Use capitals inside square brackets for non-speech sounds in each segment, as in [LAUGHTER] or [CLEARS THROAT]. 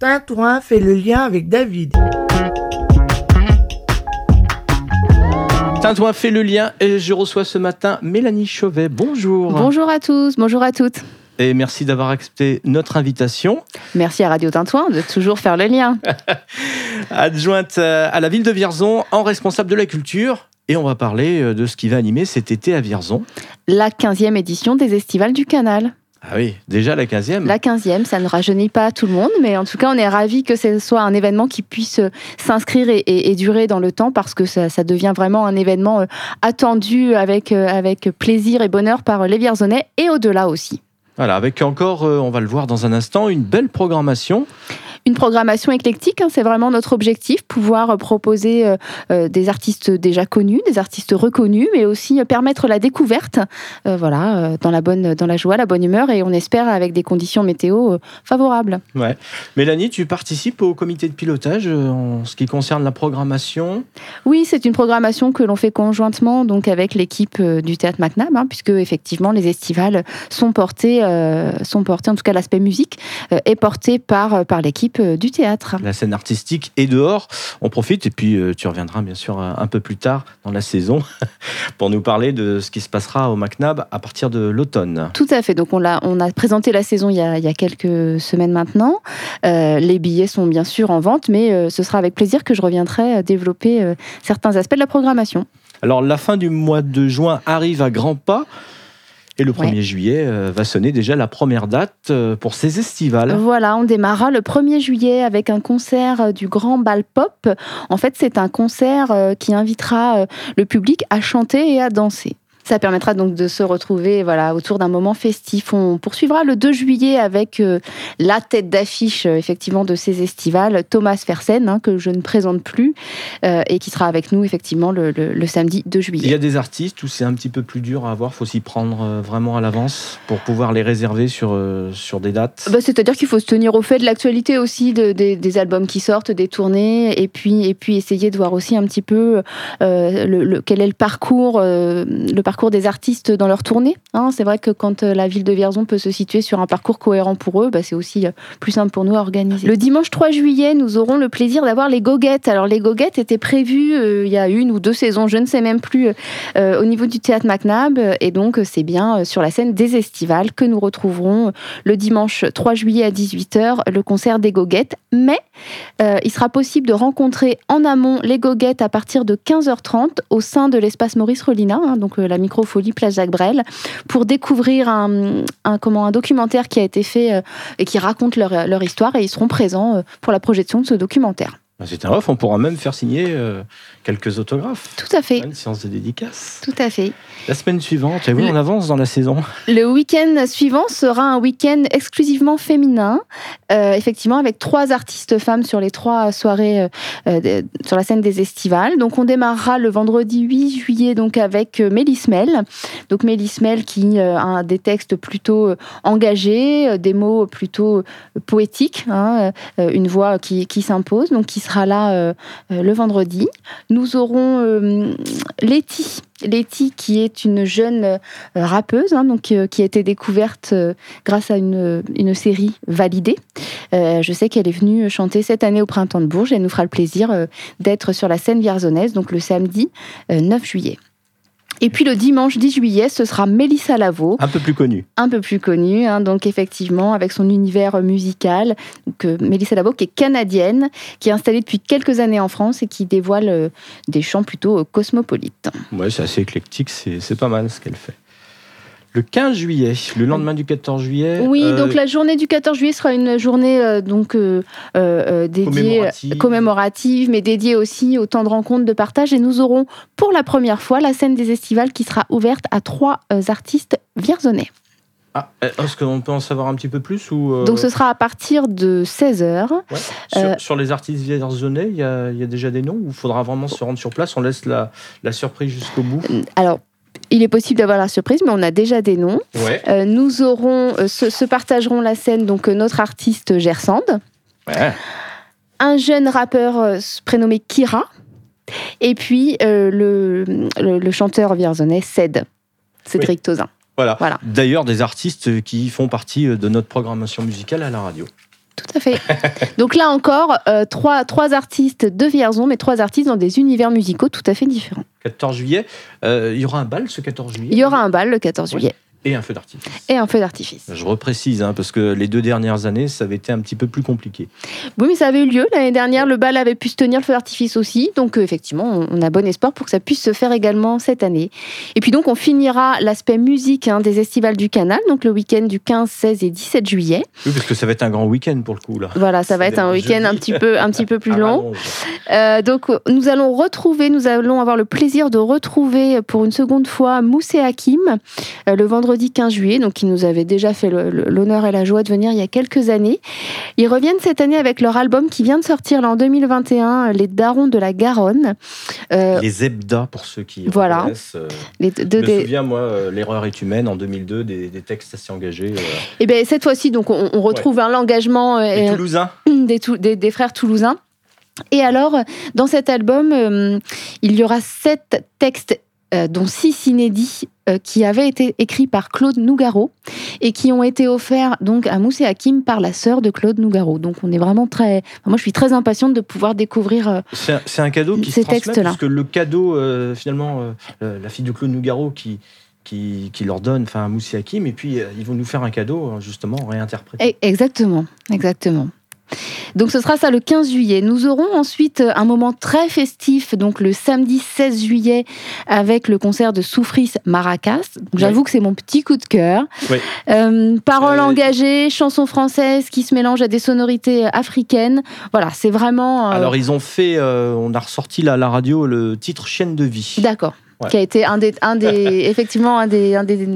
Tintouin fait le lien avec David. Tintouin fait le lien et je reçois ce matin Mélanie Chauvet. Bonjour. Bonjour à tous, bonjour à toutes. Et merci d'avoir accepté notre invitation. Merci à Radio Tintouin de toujours faire le lien. [LAUGHS] Adjointe à la ville de Vierzon, en responsable de la culture. Et on va parler euh, de ce qui va animer cet été à Vierzon. La 15e édition des Estivales du Canal. Ah oui, déjà la 15e. La 15e, ça ne rajeunit pas tout le monde, mais en tout cas, on est ravis que ce soit un événement qui puisse euh, s'inscrire et, durer dans le temps parce que ça, devient vraiment un événement euh, attendu avec, avec plaisir et bonheur par les Vierzonais et au-delà aussi. Voilà, avec encore, on va le voir dans un instant, une belle programmation une programmation éclectique. Hein, c'est vraiment notre objectif, pouvoir proposer euh, euh, des artistes déjà connus, des artistes reconnus, mais aussi permettre la découverte, euh, voilà, dans la bonne, dans la joie, la bonne humeur, et on espère avec des conditions météo favorables. Ouais. Mélanie, tu participes au comité de pilotage en ce qui concerne la programmation? Oui, c'est une programmation que l'on fait conjointement donc avec l'équipe du théâtre MacNab, hein, puisque effectivement les estivales sont portés, sont portés en tout cas l'aspect musique est porté par par l'équipe euh, du théâtre. La scène artistique est dehors. On profite et puis euh, tu reviendras bien sûr un peu plus tard dans la saison [LAUGHS] pour nous parler de ce qui se passera au MacNab à partir de l'automne. Tout à fait. Donc on a, on a présenté la saison il y a, quelques semaines maintenant. Euh, les billets sont bien sûr en vente, mais ce sera avec plaisir que je reviendrai développer certains aspects de la programmation. Alors la fin du mois de juin arrive à grands pas. Et le 1er juillet euh, va sonner déjà la première date euh, pour ces estivales. Voilà, on démarrera le 1er juillet avec un concert euh, du Grand Bal Pop. En fait, c'est un concert qui invitera le public à chanter et à danser. Ça permettra donc de se retrouver voilà, autour d'un moment festif. On poursuivra le 2 juillet avec euh, la tête d'affiche euh, effectivement de ces estivales, Thomas Fersen, hein, que je ne présente plus, euh, et qui sera avec nous effectivement le, samedi 2 juillet. Il y a des artistes où c'est un petit peu plus dur à avoir, faut s'y prendre vraiment à l'avance pour pouvoir les réserver sur, sur des dates? Bah, C'est-à-dire qu'il faut se tenir au fait de l'actualité aussi, de, des albums qui sortent, des tournées, et puis, et puis essayer de voir aussi un petit peu le, quel est le parcours, le parcours des artistes dans leur tournée. Hein. c'est vrai que quand euh, la ville de Vierzon peut se situer sur un parcours cohérent pour eux, bah, c'est aussi euh, plus simple pour nous à organiser. Le dimanche 3 juillet, nous aurons le plaisir d'avoir les goguettes. Alors les goguettes étaient prévues euh, il y a une ou deux saisons, je ne sais même plus, au niveau du théâtre MacNab. Et donc c'est bien sur la scène des estivales que nous retrouverons le dimanche 3 juillet à 18h le concert des goguettes. Mais il sera possible de rencontrer en amont les goguettes à partir de 15h30 au sein de l'espace Maurice Rolina, hein, donc la Microfolie Place Jacques Brel, pour découvrir un, comment, un documentaire qui a été fait euh, et qui raconte leur, leur histoire et ils seront présents euh, pour la projection de ce documentaire. Bah, c'est un off, on pourra même faire signer euh, quelques autographes. Tout à fait. Une séance de dédicace. Tout à fait. La semaine suivante, oui, on avance dans la saison? Le week-end suivant sera un week-end exclusivement féminin, euh, effectivement avec trois artistes femmes sur les trois soirées euh, sur la scène des estivales. Donc on démarrera le vendredi 8 juillet donc avec Mélismel. Donc Mélismel qui a des textes plutôt engagés, des mots plutôt poétiques, hein, une voix qui, qui s'impose, donc qui sera là euh, euh, le vendredi. Nous aurons euh, Letty. Qui est une jeune rappeuse, hein, donc, qui a été découverte grâce à une, série validée. je sais qu'elle est venue chanter cette année au Printemps de Bourges. Elle nous fera le plaisir d'être sur la scène vierzonnaise, donc le samedi 9 juillet. Et puis le dimanche 10 juillet, ce sera Mélissa Lavo. Un peu plus connue. Un peu plus connue, hein, donc effectivement, avec son univers musical. que euh, Mélissa Lavo, qui est canadienne, qui est installée depuis quelques années en France et qui dévoile euh, des chants plutôt euh, cosmopolites. Ouais, c'est assez éclectique, c'est pas mal ce qu'elle fait le 15 juillet, le lendemain du 14 juillet. Oui, euh, donc la journée du 14 juillet sera une journée euh, donc euh, dédiée commémorative. mais dédiée aussi au temps de rencontre, de partage. Et nous aurons pour la première fois la scène des estivales qui sera ouverte à trois artistes vierzonnais. Ah, est-ce qu'on peut en savoir un petit peu plus ou Donc ce sera à partir de 16h. Sur, les artistes vierzonnais, il y, a, il y, a déjà des noms ou il faudra vraiment se rendre sur place? On laisse la, la surprise jusqu'au bout Alors il est possible d'avoir la surprise, mais on a déjà des noms. Euh, nous aurons, euh, se, partageront la scène donc euh, notre artiste Gersande, un jeune rappeur prénommé Kira, et puis le, le, chanteur vierzonais Ced, Cédric Tozin. Voilà. voilà. D'ailleurs, des artistes qui font partie de notre programmation musicale à la radio. Tout à fait. [LAUGHS] Donc là encore, euh, trois, trois artistes de Vierzon, mais trois artistes dans des univers musicaux tout à fait différents. 14 juillet, euh, il y aura un bal ce 14 juillet? Il y aura un bal le 14 Oui. Et un feu d'artifice. et un feu d'artifice. Je reprécise, hein, parce que les deux dernières années, ça avait été un petit peu plus compliqué. Oui, mais ça avait eu lieu l'année dernière. Le bal avait pu se tenir, le feu d'artifice aussi. Donc, euh, effectivement, on a bon espoir pour que ça puisse se faire également cette année. Et puis, donc, on finira l'aspect musique hein, des estivales du Canal, donc le week-end du 15, 16 et 17 juillet. Oui, parce que ça va être un grand week-end pour le coup, là. Voilà, ça va être un week-end un petit peu, un petit peu plus À long. Euh, donc, nous allons retrouver, nous allons avoir le plaisir de retrouver pour une seconde fois Mousse et Hakim euh, le vendredi 15 juillet, donc qui nous avaient déjà fait l'honneur et la joie de venir il y a quelques années. Ils reviennent cette année avec leur album qui vient de sortir là en 2021, Les Darons de la Garonne. Euh, Les Zebda, pour ceux qui Voilà. reconnaissent. euh, les je me des- souviens, moi, euh, L'erreur est humaine en 2002, des, des textes assez engagés. euh, Et bien cette fois-ci, donc on, on retrouve hein, l'engagement euh, les Toulousains [CLEARS THROAT] des, des- des frères toulousains. Et alors, dans cet album, euh, il y aura sept textes, euh, dont six inédits, euh, qui avaient été écrits par Claude Nougaro et qui ont été offerts donc à Mousse et Hakim par la sœur de Claude Nougaro. Donc, on est vraiment très. enfin, moi, je suis très impatiente de pouvoir découvrir. euh, C'est un, cadeau qui Ces se transmet, textes-là. parce que le cadeau, euh, finalement, euh, euh, la fille de Claude Nougaro qui, qui, qui leur donne, enfin, Moussi Hakim, et puis euh, ils vont nous faire un cadeau, euh, justement, réinterprété. Exactement, exactement. Donc ce sera ça le 15 juillet. Nous aurons ensuite un moment très festif, donc le samedi 16 juillet, avec le concert de Soufris Maracas. J'avoue que c'est mon petit coup de cœur. Euh, paroles Euh, engagées, chansons françaises qui se mélangent à des sonorités africaines. Voilà, c'est vraiment... euh, Alors, ils ont fait, euh, on a ressorti là, à la radio le titre Chienne de vie. D'accord. Ouais. Qui a été un des, un des [LAUGHS] effectivement un des, un des,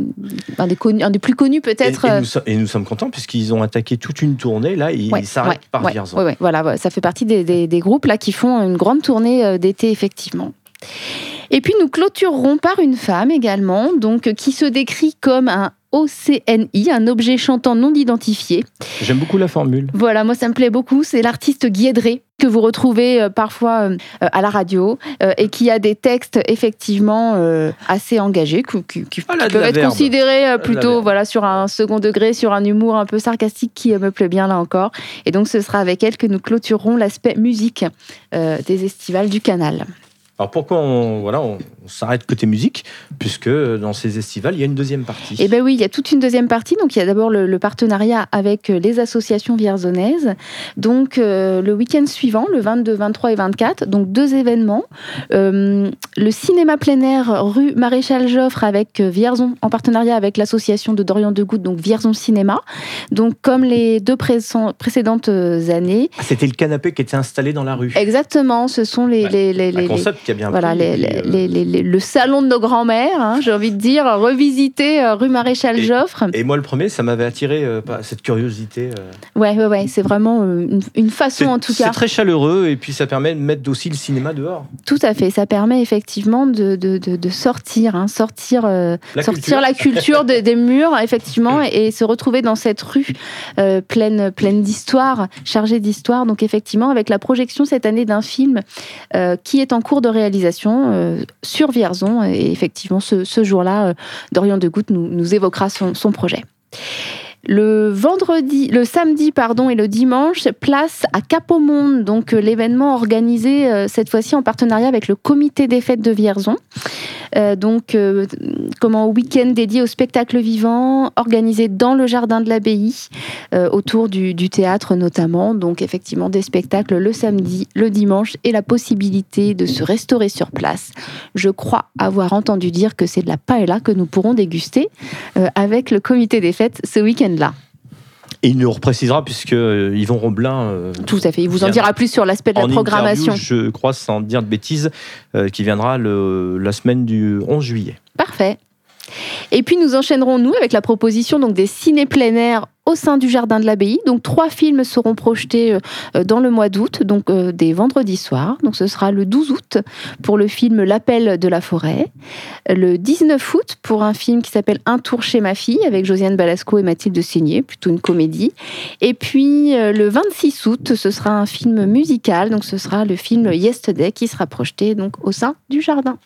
un des, connus, un des plus connus peut-être. et euh, nous, so- et nous sommes contents puisqu'ils ont attaqué toute une tournée. Là, ils Ouais, s'arrêtent ouais, par Vierzon. voilà, ça fait partie des, des- des groupes là qui font une grande tournée euh, d'été effectivement. Et puis nous clôturerons par une femme également, donc qui se décrit comme un OCNI, un objet chantant non identifié. J'aime beaucoup la formule. Voilà, moi ça me plaît beaucoup. C'est l'artiste Guédré que vous retrouvez euh, parfois euh, euh, à la radio et qui a des textes effectivement assez engagés, qui, qui- qui- Ah, peuvent être verbe. considérés plutôt voilà sur un second degré, sur un humour un peu sarcastique qui me plaît bien là encore. Et donc ce sera avec elle que nous clôturerons l'aspect musique des estivales du Canal. Alors pourquoi on, voilà, on, on s'arrête côté musique Puisque dans ces estivales, il y a une deuxième partie. Eh bien oui, il y a toute une deuxième partie. Donc il y a d'abord le, le partenariat avec euh, les associations vierzonaises. Donc euh, le week-end suivant, le 22, 23 et 24, donc deux événements. Euh, le cinéma plein air rue Maréchal Joffre avec Vierzon, en partenariat avec l'association de Dorian de Goutte, donc Vierzon Cinéma. Donc comme les deux précédentes années. Ah, C'était le canapé qui était installé dans la rue. Exactement, ce sont les... Ouais. les, les, concept qui a bien voilà, les- les- le salon de nos grands-mères, hein, j'ai envie de dire, revisité euh, rue Maréchal Et- Joffre. Et moi, le premier, ça m'avait attiré euh, cette curiosité. euh. Ouais, ouais, ouais, c'est vraiment une, une façon C'est en tout c'est cas. très chaleureux et puis ça permet de mettre aussi le cinéma dehors. Tout à fait, ça permet effectivement de, de, de- de sortir, hein, sortir, La sortir culture. la culture des, des murs, effectivement, et, et se retrouver dans cette rue euh, pleine, pleine d'histoire, chargée d'histoire. Donc effectivement, avec la projection cette année d'un film euh, qui est en cours de réalisation euh, sur Et effectivement, ce, jour-là, euh, Dorian de Goutte nous, évoquera son projet. Le vendredi, le samedi pardon et le dimanche, place à Cap Monde, donc euh, l'événement organisé euh, cette fois-ci en partenariat avec le comité des fêtes de Vierzon. Euh, donc, comment week-end dédié au spectacle vivant, organisé dans le jardin de l'abbaye, autour du, du théâtre notamment. Donc, effectivement, des spectacles le samedi, le dimanche et la possibilité de se restaurer sur place. Je crois avoir entendu dire que c'est de la paella que nous pourrons déguster avec le comité des fêtes ce week-end-là. Et il nous reprécisera puisque euh, Yvon Roblin. euh, Tout à fait. Il vous en dira plus sur l'aspect de la programmation. je crois, sans dire de bêtises, euh, qui viendra le, la semaine du 11 juillet. Parfait. Et puis nous enchaînerons nous avec la proposition donc des ciné plein air au sein du jardin de l'abbaye. Donc trois films seront projetés euh, dans le mois d'août, donc euh, des vendredis soirs. Donc ce sera le 12 août pour le film L'appel de la forêt, le 19 août pour un film qui s'appelle Un tour chez ma fille avec Josiane Balasco et Mathilde Seigné, plutôt une comédie. Et puis euh, le 26 août, ce sera un film musical, donc ce sera le film Yesterday qui sera projeté donc au sein du jardin.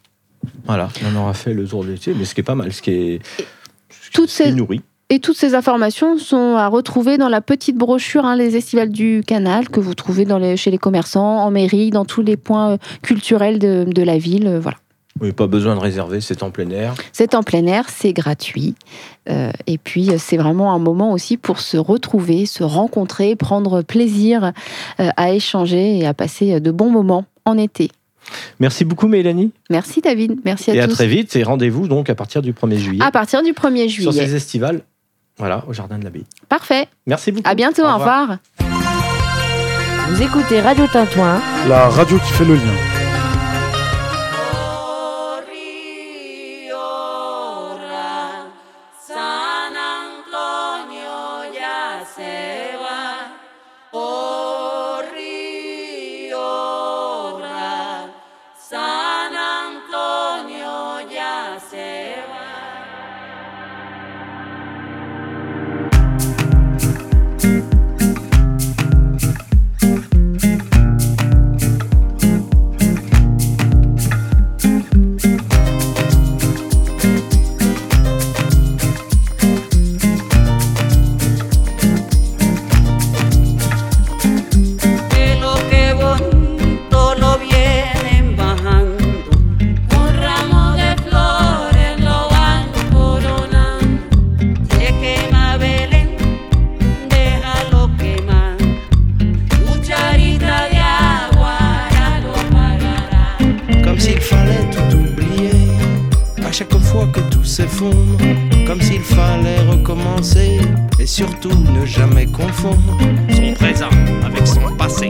Voilà, on aura fait le tour de l'été, mais ce qui est pas mal, ce qui est, ce qui Toutes ces- nourrit. Et toutes ces informations sont à retrouver dans la petite brochure hein, Les Estivales du Canal que vous trouvez dans les, chez les commerçants, en mairie, dans tous les points euh, culturels de, de la ville. euh, voilà. Oui, pas besoin de réserver, c'est en plein air. C'est en plein air, c'est gratuit. Euh, et puis, c'est vraiment un moment aussi pour se retrouver, se rencontrer, prendre plaisir euh, à échanger et à passer de bons moments en été. Merci beaucoup, Mélanie. Merci David, merci à et à tous. très vite. Et rendez-vous donc à partir du 1er juillet À partir du 1er sur juillet. ces estivales. Voilà, au Jardin de l'Abbaye. Parfait. Merci beaucoup. À bientôt, au revoir. Vous écoutez Radio Tintouin La radio qui fait le lien. Surtout ne jamais confondre Son présent avec son passé.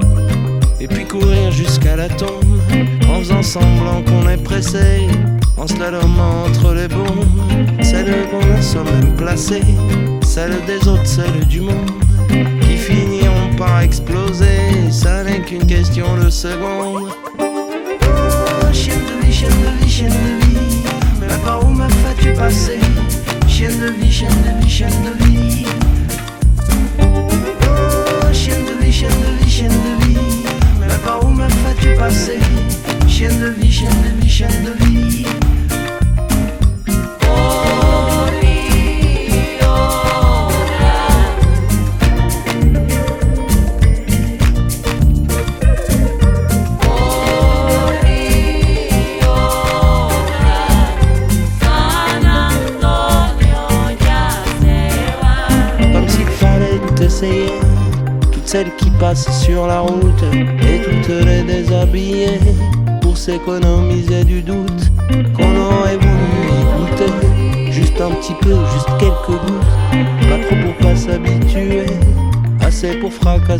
Et puis courir jusqu'à la tombe En faisant semblant qu'on est pressé En slalomant entre les bombes. Celle qu'on a soi-même placée Celle des autres, celle du monde Qui finiront par exploser. Ça n'est qu'une question de secondes. Oh, chienne de vie, chienne de vie, chienne de vie. Mais par où me fais-tu passer Chienne de vie, chienne de vie, chienne de vie.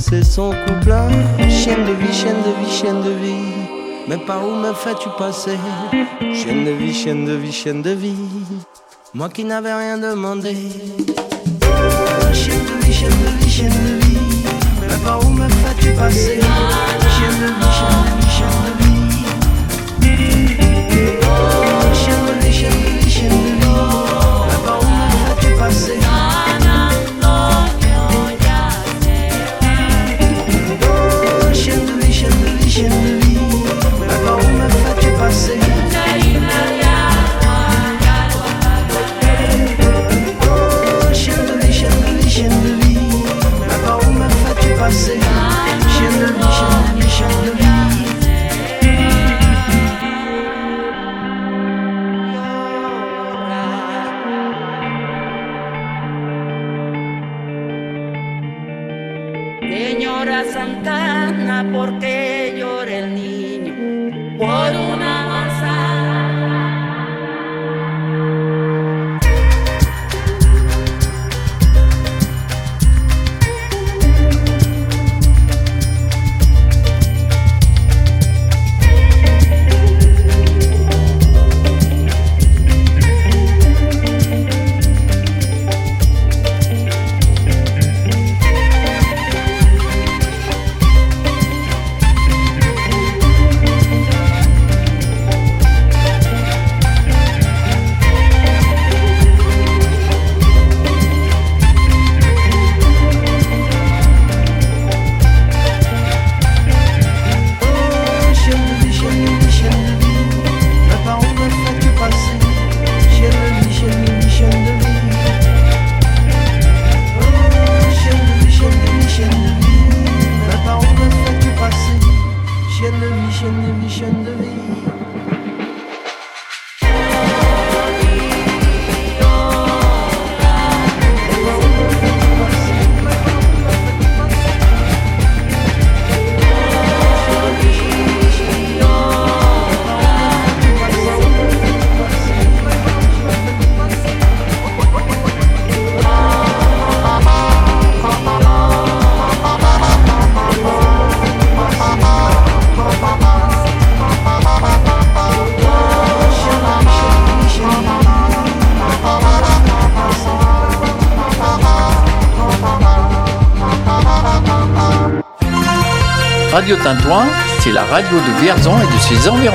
Fracasser son couple. Ah, Chienne de vie, chienne de vie, chienne de vie. Mais par où me fais-tu passer Chienne de vie, chienne de vie, chienne de vie. Moi qui n'avais rien demandé. Chienne de vie, chienne de vie, chienne de vie. Mais par où me fais-tu passer Radio Tintouin, c'est la radio de Vierzon et de ses environs.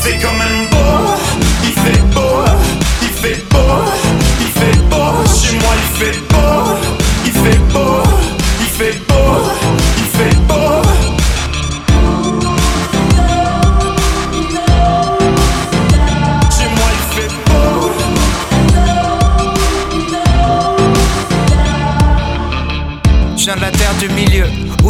fait quand même beau, il fait beau, il fait beau, il fait beau. Chez moi il fait il fait beau, il fait beau, il fait beau.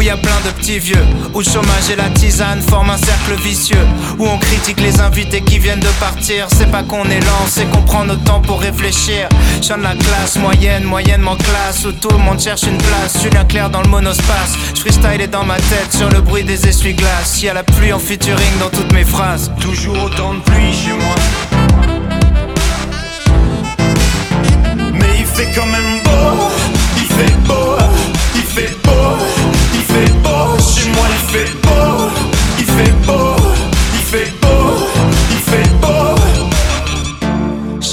Où y a plein de petits vieux, où le chômage et la tisane forment un cercle vicieux, où on critique les invités qui viennent de partir. C'est pas qu'on est lent, c'est qu'on prend notre temps pour réfléchir. Je de la classe moyenne, moyennement classe, où tout le monde cherche une place. Julien Claire dans le monospace, je freestyle est dans ma tête sur le bruit des essuie-glaces. Y a la pluie en featuring dans toutes mes phrases. Toujours autant de pluie chez moi. Mais il fait quand même beau, il fait beau, il fait beau, il fait beau. Chez moi il fait beau, il fait beau,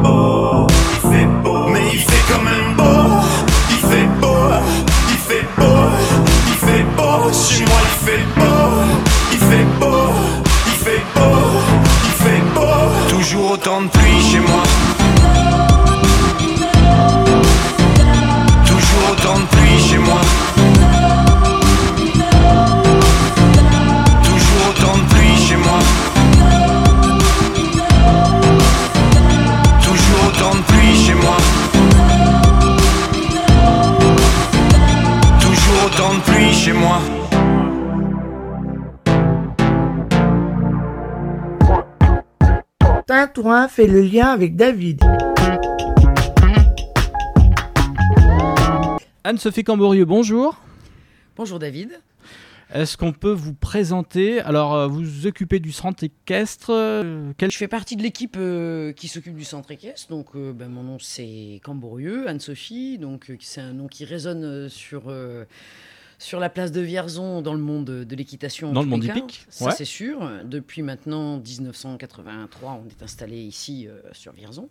il fait le lien avec David. Anne-Sophie Camborieux, bonjour. Bonjour David. Est-ce qu'on peut vous présenter? Alors, euh, vous vous occupez du centre équestre. euh, quel- Je fais partie de l'équipe euh, qui s'occupe du centre équestre. Donc, euh, ben, mon nom c'est Camborieux, Anne-Sophie. Donc, euh, c'est un nom qui résonne euh, sur, euh, sur la place de Vierzon dans le monde de l'équitation. Dans le monde hippique, Ça, ouais. c'est sûr. Depuis maintenant 1983, on est installé ici euh, sur Vierzon.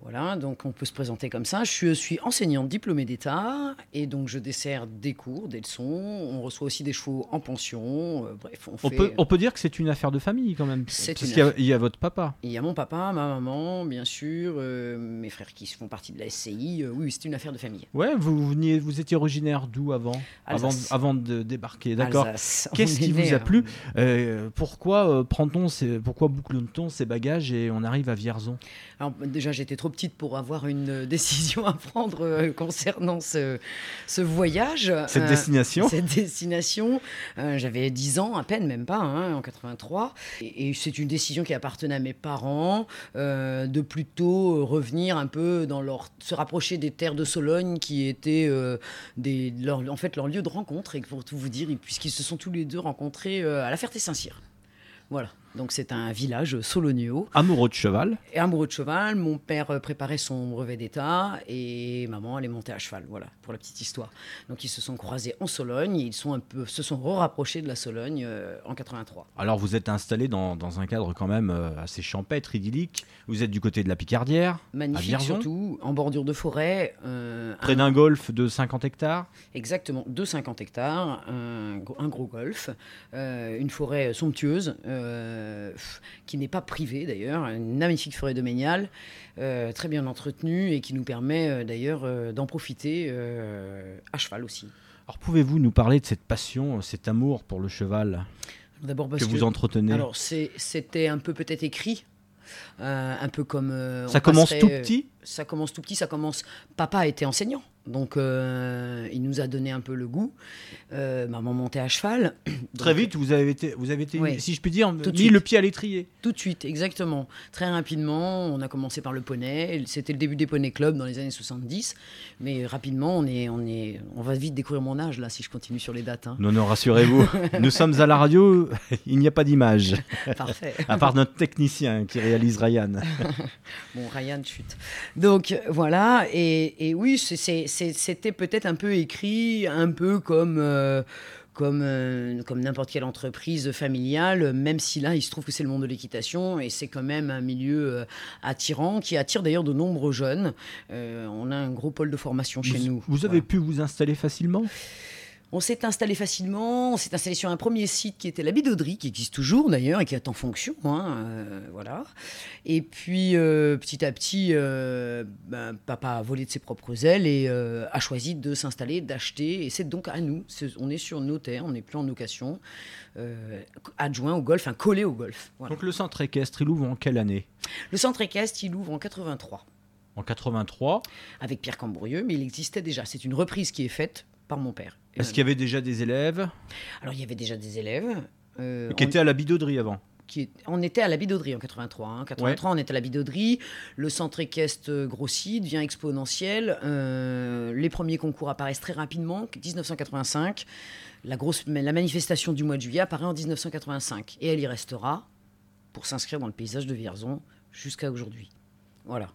Voilà, donc on peut se présenter comme ça. Je suis, enseignante diplômée d'État et donc je dessert des cours, des leçons. On reçoit aussi des chevaux en pension. euh, bref, on, on, fait. peut, on peut dire que c'est une affaire de famille quand même. C'est Parce une qu'il y a- il y, a votre papa. Il y a mon papa, ma maman, bien sûr, euh, mes frères qui font partie de la SCI. euh, oui, c'est une affaire de famille. Ouais, vous, veniez, vous étiez originaire d'où avant avant, Alsace. avant de débarquer, d'accord. Qu'est-ce qui vous a plu Euh, Pourquoi euh, prend-on ces- pourquoi boucle-t-on ces bagages et on arrive à Vierzon? Alors, déjà, j'étais trop petite pour avoir une euh, [LAUGHS] décision à prendre euh, concernant ce, ce voyage. Cette Euh, destination? Cette destination. Euh, J'avais 10 ans, à peine, même pas, hein, en 83. Et, et c'est une décision qui appartenait à mes parents, de plutôt revenir un peu dans leur. se rapprocher des terres de Sologne qui étaient des, leur, en fait leur lieu de rencontre. Et pour tout vous dire, puisqu'ils se sont tous les deux rencontrés à la Ferté-Saint-Cyr. Voilà. Donc c'est un village solognéo. Amoureux de cheval. Et amoureux de cheval, mon père euh, préparait son brevet d'État et maman elle est montée à cheval, voilà, pour la petite histoire. Donc ils se sont croisés en Sologne et ils sont un peu, se sont rapprochés de la Sologne euh, en 83. Alors vous êtes installé dans, dans un cadre quand même euh, assez champêtre, idyllique. Vous êtes du côté de la Picardière, à Magnifique Vierzon, surtout, en bordure de forêt. euh, près un- d'un golfe de 50 hectares. Exactement, de 50 hectares, un, gros- un gros golf, euh, une forêt somptueuse, euh, pff, qui n'est pas privée d'ailleurs, une magnifique forêt domaniale, euh, très bien entretenue et qui nous permet euh, d'ailleurs euh, d'en profiter euh, à cheval aussi. Alors pouvez-vous nous parler de cette passion, cet amour pour le cheval D'abord que vous entretenez Alors c'était un peu peut-être écrit. euh, un peu comme euh, Ça commence passerait, tout euh, petit ça commence tout petit, ça commence. Papa était enseignant, donc euh, il nous a donné un peu le goût. Euh, maman montait à cheval. [CLEARS THROAT] Très Donc, vite, vous avez été, vous avez été si je puis dire, Tout mis suite. le pied à l'étrier. Tout de suite, exactement. Très rapidement, on a commencé par le poney. C'était le début des poney clubs dans les années 70. Mais rapidement, on, est, on, est, on va vite découvrir mon âge, là, si je continue sur les dates. hein. Non, non, rassurez-vous, [LAUGHS] nous sommes à la radio, [LAUGHS] il n'y a pas d'image, Parfait. à part notre technicien qui réalise Ryan. [LAUGHS] Bon, Ryan chute. Donc voilà, et, et oui, c'est- c'était peut-être un peu écrit, un peu comme, euh, comme, euh, comme n'importe quelle entreprise familiale, même si là, il se trouve que c'est le monde de l'équitation, et c'est quand même un milieu euh, attirant, qui attire d'ailleurs de nombreux jeunes. Euh, on a un gros pôle de formation chez nous. vous avez pu vous installer facilement? On s'est installé facilement, on s'est installé sur un premier site qui était la Bidauderie, qui existe toujours d'ailleurs et qui est en fonction. hein, euh, voilà. Et puis euh, petit à petit, euh, ben, papa a volé de ses propres ailes et a choisi de s'installer, d'acheter. Et c'est donc à nous. On est sur nos terres, on n'est plus en location, adjoint au golf, un collé au golf. Voilà. Donc le centre équestre, il ouvre en quelle année? Le centre équestre, il ouvre en 83 En 83. avec Pierre Cambourieux, mais il existait déjà. C'est une reprise qui est faite par mon père. Est-ce qu'il y avait déjà des élèves Alors il y avait déjà des élèves. euh, qui on- étaient à la bidauderie avant qui est- on était à la bidauderie en 83. hein. En 83, on était à la bidauderie. Le centre équestre euh, grossit, devient exponentiel. Euh, les premiers concours apparaissent très rapidement. 1985. La, grosse, la manifestation du mois de juillet apparaît en 1985. Et elle y restera pour s'inscrire dans le paysage de Vierzon jusqu'à aujourd'hui. Voilà.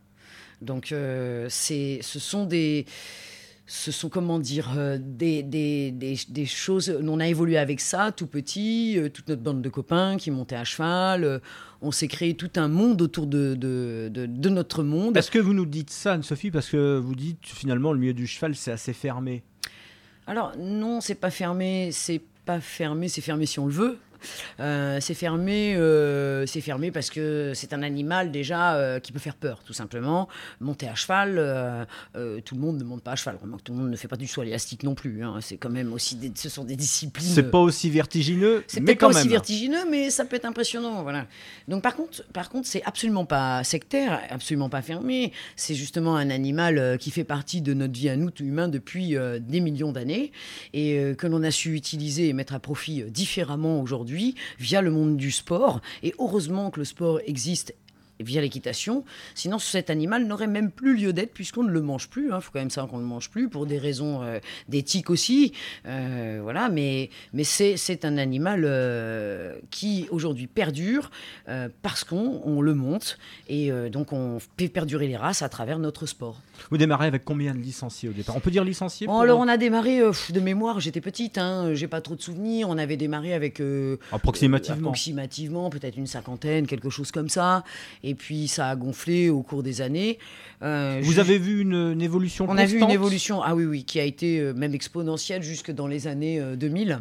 Donc, euh, ce sont des ce sont, comment dire, euh, des, des, des, des choses. On a évolué avec ça, tout petit, euh, toute notre bande de copains qui montaient à cheval. euh, on s'est créé tout un monde autour de, de, de, de notre monde. Est-ce que vous nous dites ça, Anne-Sophie, parce que vous dites finalement le milieu du cheval c'est assez fermé? Alors, non, c'est pas fermé, c'est pas fermé, c'est fermé si on le veut. Euh, c'est fermé, euh, c'est fermé parce que c'est un animal déjà euh, qui peut faire peur, tout simplement. Monter à cheval, tout le monde ne monte pas à cheval. Remarque, tout le monde ne fait pas du saut à l'élastique non plus. hein. C'est quand même aussi, des, ce sont des disciplines. C'est pas aussi vertigineux, C'est mais quand pas aussi vertigineux, mais ça peut être impressionnant, voilà. Donc par contre, par contre, c'est absolument pas sectaire, absolument pas fermé. C'est justement un animal qui fait partie de notre vie à nous, tout humains, depuis des millions d'années, et que l'on a su utiliser et mettre à profit différemment aujourd'hui via le monde du sport. Et heureusement que le sport existe via l'équitation. Sinon, cet animal n'aurait même plus lieu d'être puisqu'on ne le mange plus. Il faut quand même savoir qu'on ne le mange plus pour des raisons euh, d'éthique aussi. Euh, voilà, mais, mais c'est, un animal euh, qui aujourd'hui perdure parce qu'on on le monte et donc on fait perdurer les races à travers notre sport. Vous démarrez avec combien de licenciés au départ? On peut dire licenciés pour- alors on a démarré euh, de mémoire, j'étais petite, hein, j'ai pas trop de souvenirs. On avait démarré avec euh, Approximativement. approximativement, peut-être une cinquantaine, quelque chose comme ça. Et puis ça a gonflé au cours des années. Euh, Vous avez vu une, une évolution On a vu une évolution, ah oui, oui, qui a été euh, même exponentielle jusque dans les années euh, 2000.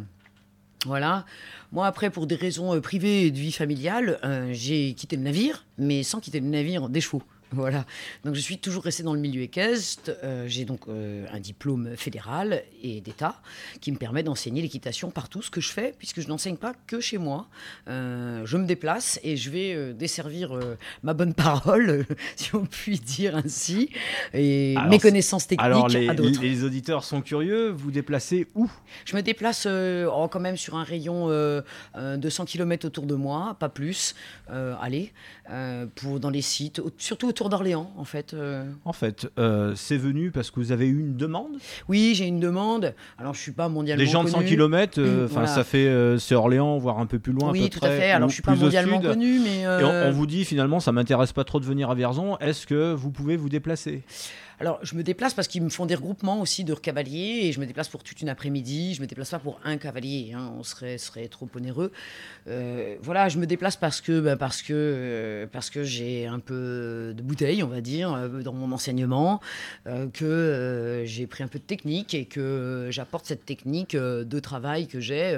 Voilà. Moi, après, pour des raisons euh, privées et de vie familiale, euh, j'ai quitté le navire, mais sans quitter le navire des chevaux. [LAUGHS] Voilà. Donc je suis toujours restée dans le milieu équestre. Euh, J'ai donc euh, un diplôme fédéral et d'État qui me permet d'enseigner l'équitation partout, ce que je fais, puisque je n'enseigne pas que chez moi. Euh, je me déplace et je vais desservir ma bonne parole, [LAUGHS] si on peut dire ainsi, et Alors, mes connaissances techniques Alors, les, à d'autres. les auditeurs sont curieux. Vous déplacez où? Je me déplace oh, quand même sur un rayon de 100 km autour de moi, pas plus. Allez, pour, dans les sites, surtout autour d'Orléans, en fait. euh. En fait, euh, c'est venu parce que vous avez eu une demande? Oui, j'ai une demande. Alors, je suis pas mondialement Les gens de 100 connue. km, voilà. ça fait euh, c'est Orléans, voire un peu plus loin. à Oui, peu tout près, à fait. Alors, je suis pas mondialement connu, mais. Et on, euh, on vous dit finalement, ça m'intéresse pas trop de venir à Vierzon. Est-ce que vous pouvez vous déplacer? Alors, je me déplace parce qu'ils me font des regroupements aussi de cavaliers et je me déplace pour toute une après-midi. Je me déplace pas pour un cavalier, hein, on serait, trop onéreux. Euh, voilà, je me déplace parce que, bah, parce que, euh, parce que j'ai un peu de bouteille, on va dire, euh, dans mon enseignement, que j'ai pris un peu de technique et que j'apporte cette technique de travail que j'ai.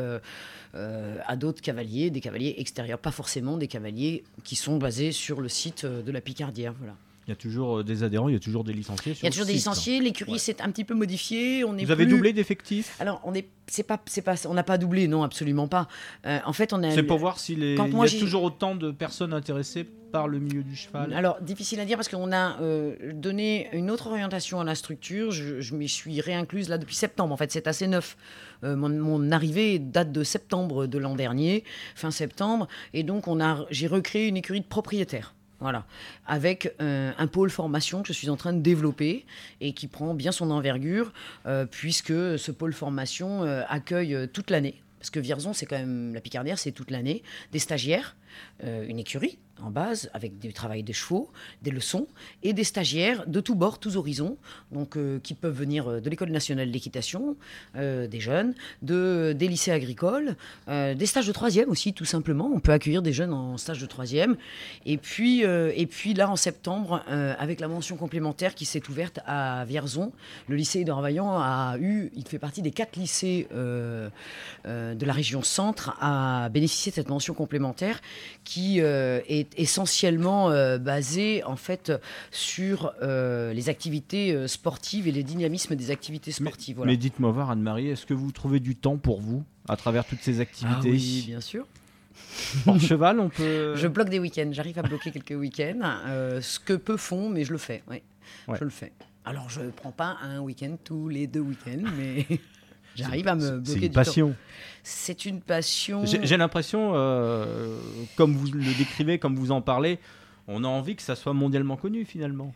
à d'autres cavaliers, des cavaliers extérieurs, pas forcément des cavaliers qui sont basés sur le site de la Picardière. Voilà. Il y a toujours euh, des adhérents, il y a toujours des licenciés. Il y a toujours des licenciés, l'écurie s'est un petit peu modifiée. On est Vous avez plus- doublé d'effectifs Alors, on est, c'est pas, c'est pas, on n'a pas doublé, non, absolument pas. Euh, en fait, on a. C'est pour voir s'il est... Quand il y moi, a j'ai- toujours autant de personnes intéressées par le milieu du cheval. Alors, difficile à dire parce qu'on a euh, donné une autre orientation à la structure. Je, je m'y suis réincluse là depuis septembre. En fait, c'est assez neuf. Euh, mon, mon arrivée date de septembre de l'an dernier, fin septembre. Et donc, on a, j'ai recréé une écurie de propriétaires. Voilà, avec euh, un pôle formation que je suis en train de développer et qui prend bien son envergure, euh, puisque ce pôle formation euh, accueille toute l'année. Parce que Vierzon, c'est quand même la Picardière, c'est toute l'année. Des stagiaires, une écurie en base avec du travail des chevaux, des leçons et des stagiaires de tous bords, tous horizons, donc euh, qui peuvent venir euh, de l'école nationale d'équitation, euh, des jeunes, de des lycées agricoles, des stages de troisième aussi, tout simplement. On peut accueillir des jeunes en stage de troisième. Et puis et puis là en septembre, avec la mention complémentaire qui s'est ouverte à Vierzon, le lycée de Vaillant a eu, il fait partie des quatre lycées de la région centre à bénéficier de cette mention complémentaire qui euh, est essentiellement euh, basée en fait sur euh, les activités euh, sportives et les dynamismes des activités sportives. voilà. Mais dites-moi voir, Anne-Marie, est-ce que vous trouvez du temps pour vous à travers toutes ces Ah activités oui, bien sûr. Hors [LAUGHS] cheval, on peut. [LAUGHS] Je bloque des week-ends. J'arrive à bloquer quelques week-ends. euh, ce que peu font, mais je le fais. ouais. Ouais. Je le fais. Alors, je ne prends pas un week-end tous les deux week-ends, mais [LAUGHS] j'arrive à me bloquer C'est du une temps. passion. C'est une passion. J'ai l'impression, euh, comme vous le décrivez, comme vous en parlez, on a envie que ça soit mondialement connu finalement.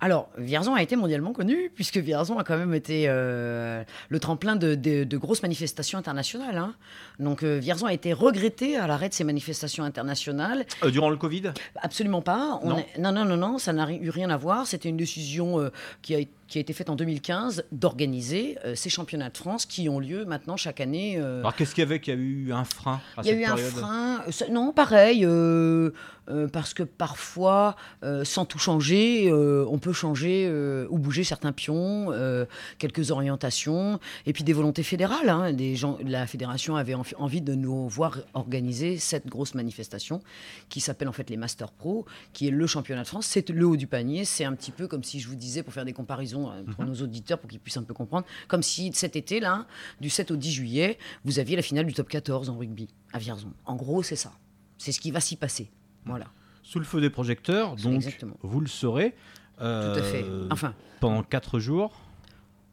Alors, Vierzon a été mondialement connu, puisque Vierzon a quand même été euh, le tremplin de, de- de grosses manifestations internationales. hein. Donc, euh, Vierzon a été regretté à l'arrêt de ces manifestations internationales. Euh, durant le Covid? Absolument pas. On Non. est- non, non, non, non, ça n'a eu rien à voir. C'était une décision qui, a, qui a été faite en 2015 d'organiser euh, ces championnats de France qui ont lieu maintenant chaque année. euh, Alors qu'est-ce qu'il y avait qu'il y a eu un frein à il y a eu un frein. euh, Non, pareil, euh, parce que parfois, sans tout changer, on peut changer ou bouger certains pions, quelques orientations, et puis des volontés fédérales. hein. Des gens, la fédération avait envie de nous voir organiser cette grosse manifestation qui s'appelle en fait les Master Pro, qui est le championnat de France. C'est le haut du panier. C'est un petit peu comme si je vous disais, pour faire des comparaisons euh, pour nos auditeurs, pour qu'ils puissent un peu comprendre, comme si cet été, là, du 7 au 10 juillet, vous aviez la finale du top 14 en rugby à Vierzon. En gros, c'est ça. C'est ce qui va s'y passer. Voilà. Sous le feu des projecteurs, donc Exactement. vous le saurez. Tout à fait. euh, Enfin, Pendant quatre jours.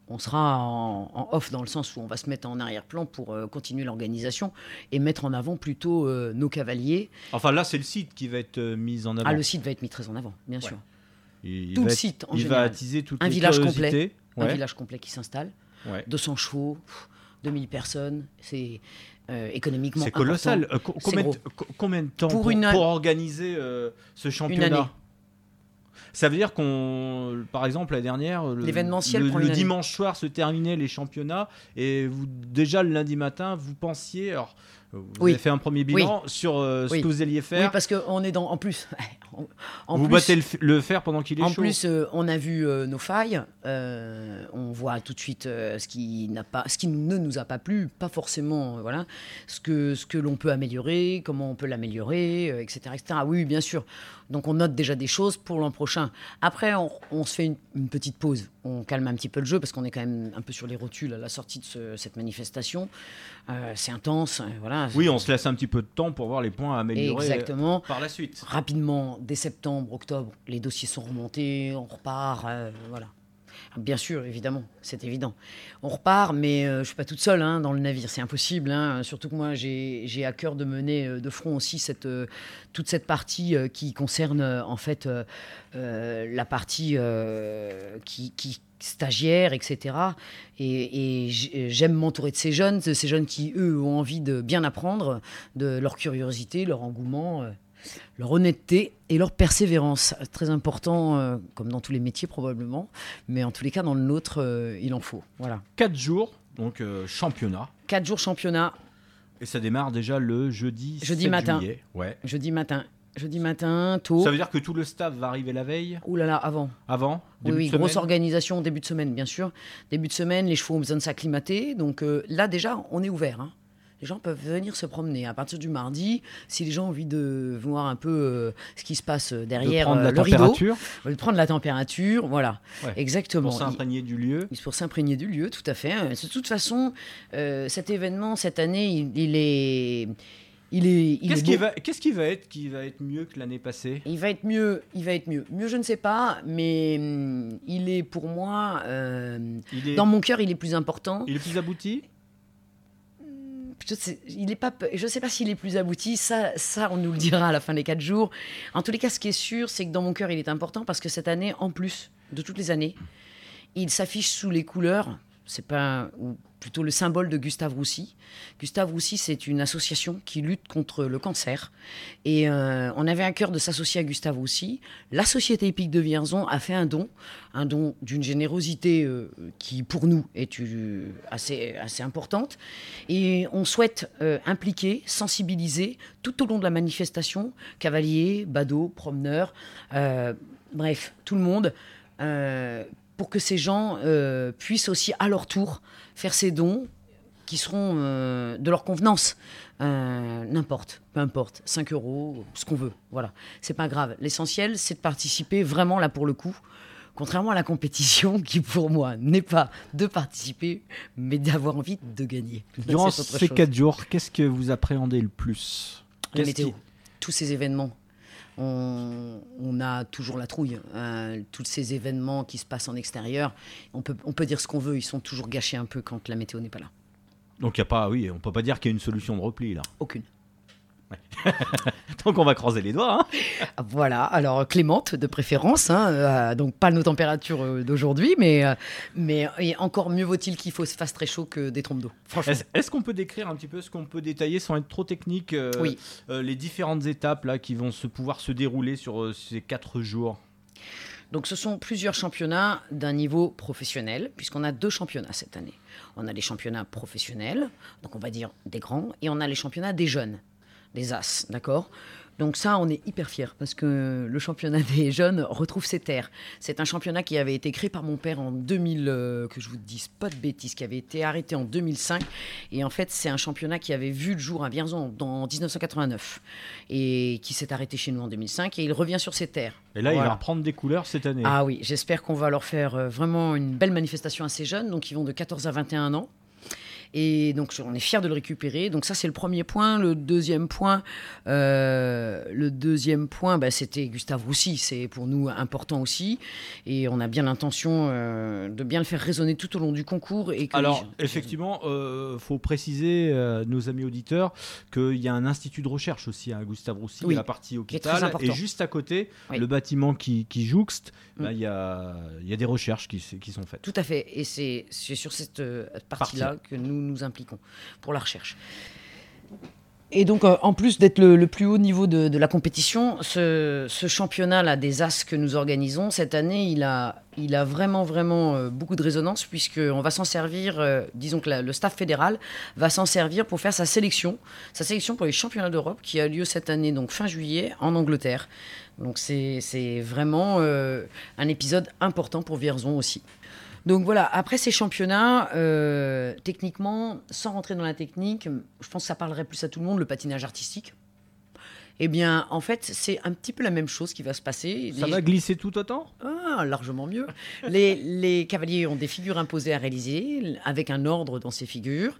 on sera en, en off dans le sens où on va se mettre en arrière-plan pour euh, continuer l'organisation et mettre en avant plutôt euh, nos cavaliers. Enfin là, c'est le site qui va être mis en avant. Ah, le site va être mis très en avant, bien sûr. Il- tout le site, en il général. va attiser toutes Un les village complet. Un village complet qui s'installe. Ouais. 200 chevaux, pff, 2000 personnes. C'est euh, économiquement C'est colossal. Euh, combien, combien de temps Pour pour, une pour an- organiser euh, ce championnat année. Ça veut dire qu'on, par exemple, la dernière, le- L'événementiel le, dimanche soir se terminaient les championnats et vous déjà le lundi matin, vous pensiez, alors Vous Oui. avez fait un premier bilan sur euh, ce Oui. que vous alliez Oui, faire. parce qu'on est dans. En plus. [LAUGHS] en- en vous plus- battez le, fer pendant qu'il est En chaud. plus, euh, on a vu euh, nos failles. on voit tout de suite ce qui pas, ce qui ne nous a pas plu, pas forcément, voilà, ce que ce que l'on peut améliorer, comment on peut l'améliorer, etc., etc. Ah oui, bien sûr. Donc on note déjà des choses pour l'an prochain. Après, on, on se fait une, une petite pause. On calme un petit peu le jeu parce qu'on est quand même un peu sur les rotules à la sortie de ce- cette manifestation. C'est intense, euh, voilà. Oui, on se laisse un petit peu de temps pour voir les points à améliorer euh, Exactement. par la suite. Rapidement, dès septembre, octobre, les dossiers sont remontés, on repart, euh, voilà. Bien sûr, évidemment, c'est évident. On repart, mais euh, je ne suis pas toute seule hein, dans le navire, c'est impossible. hein. Surtout que moi, j'ai à cœur de mener de front aussi cette, toute cette partie qui concerne en fait euh, la partie euh, qui, qui stagiaire, etc. Et, j'aime m'entourer de ces jeunes, de ces jeunes qui, eux, ont envie de bien apprendre, de leur curiosité, leur engouement. euh, leur honnêteté et leur persévérance. Très important, euh, comme dans tous les métiers probablement, mais en tous les cas, dans le nôtre, euh, il en faut. Voilà. 4 jours, donc euh, championnat. Quatre jours championnat, Et ça démarre déjà le jeudi, Jeudi 7 matin. juillet. Ouais. jeudi matin. Jeudi matin, tôt. Ça veut dire que tout le staff va arriver la veille, Ouh là là, avant. avant Oui, début grosse organisation, début de semaine, bien sûr. Début de semaine, les chevaux ont besoin de s'acclimater. Donc euh, là, déjà, on est ouvert. hein. Les gens peuvent venir se promener à partir du mardi. Si les gens ont envie de voir un peu euh, ce qui se passe de derrière prendre euh, la le rideau, de prendre la température, voilà. Ouais. Exactement. pour s'imprégner du lieu. Pour s'imprégner du lieu, tout à fait. Euh, De toute façon, euh, cet événement, cette année, il, il est. Il est, Qu'est-ce est qui, va, qu'est-ce qui va être qui va être mieux que l'année passée? Il va être mieux, il va être mieux. Mieux, je ne sais pas, mais hum, il est pour moi, euh, il est, dans mon cœur, il est plus important. il est plus abouti? Je sais, il est pas, je sais pas s'il est plus abouti. Ça, ça, on nous le dira à la fin des quatre jours. En tous les cas, ce qui est sûr, c'est que dans mon cœur, il est important parce que cette année, en plus de toutes les années, il s'affiche sous les couleurs. C'est pas, ou plutôt le symbole de Gustave Roussy. Gustave Roussy, c'est une association qui lutte contre le cancer. Et euh, on avait à cœur de s'associer à Gustave Roussy. La Société épique de Vierzon a fait un don, un don d'une générosité euh, qui, pour nous, est euh, assez, assez importante. Et on souhaite impliquer, sensibiliser tout au long de la manifestation, cavaliers, badauds, promeneurs, bref, tout le monde, pour que ces gens euh, puissent aussi à leur tour faire ces dons qui seront euh, de leur convenance. Euh, N'importe, peu importe, 5 euros, ce qu'on veut, voilà. C'est pas grave. L'essentiel, c'est de participer vraiment là pour le coup. Contrairement à la compétition, [LAUGHS] qui pour moi n'est pas de participer, mais d'avoir envie de gagner. Durant ces chose. 4 jours, qu'est-ce que vous appréhendez le plus? La météo, qui- tous ces événements. On, on a toujours la trouille. hein. tous ces événements qui se passent en extérieur, on peut, on peut dire ce qu'on veut, ils sont toujours gâchés un peu quand la météo n'est pas là. Donc il y a pas, oui, on peut pas dire qu'il y a une solution de repli là. Aucune. [LAUGHS] Donc on va croiser les doigts. hein. Voilà, alors clémente de préférence, hein, euh, donc pas nos températures euh, d'aujourd'hui, mais, euh, mais encore mieux vaut-il qu'il faut se fasse très chaud que des trompes d'eau. Est-ce qu'on peut décrire un petit peu ce qu'on peut détailler sans être trop technique Oui. les différentes étapes là qui vont se pouvoir se dérouler sur ces 4 jours? Donc ce sont plusieurs championnats d'un niveau professionnel, puisqu'on a deux championnats cette année. On a les championnats professionnels, donc on va dire des grands, et on a les championnats des jeunes, des As, d'accord? Donc ça, on est hyper fiers parce que le championnat [LAUGHS] des jeunes retrouve ses terres. C'est un championnat qui avait été créé par mon père en 2000, euh, que je vous dise pas de bêtises, qui avait été arrêté en 2005. Et en fait, c'est un championnat qui avait vu le jour à Vierzon en 1989 et qui s'est arrêté chez nous en 2005 et il revient sur ses terres. Et là, il va reprendre des couleurs cette année. Ah oui, j'espère qu'on va leur faire euh, vraiment une belle manifestation à ces jeunes. Donc, ils vont de 14 à 21 ans. Et donc, on est fiers de le récupérer. Donc, ça, c'est le premier point. Le deuxième point, euh, le deuxième point, bah, c'était Gustave Roussy. C'est pour nous important aussi. Et on a bien l'intention euh, de bien le faire résonner tout au long du concours. Et que Alors, les- effectivement, euh, faut préciser, euh, nos amis auditeurs, qu'il y a un institut de recherche aussi à Gustave Roussy, Oui, la partie qui est très hôpital, et juste à côté, Oui. le bâtiment qui, qui jouxte, Mm. bah, il y, a, il y a des recherches qui, sont faites. Tout à fait. Et c'est sur cette partie-là Partie-là. que nous nous impliquons pour la recherche. Et donc, euh, en plus d'être le, plus haut niveau de, la compétition, ce, championnat-là des As que nous organisons, cette année, il a, il a vraiment, vraiment euh, beaucoup de résonance, puisqu'on va s'en servir, euh, disons que le staff fédéral va s'en servir pour faire sa sélection, sa sélection pour les championnats d'Europe, qui a lieu cette année, donc fin juillet, en Angleterre. Donc, c'est vraiment un épisode important pour Vierzon aussi. Donc voilà, après ces championnats, euh, techniquement, sans rentrer dans la technique, je pense que ça parlerait plus à tout le monde, le patinage artistique. Eh bien, en fait, c'est un petit peu la même chose qui va se passer. Ça Les- va glisser tout autant? Ah, largement mieux. Les, les cavaliers ont des figures imposées à réaliser, avec un ordre dans ces figures.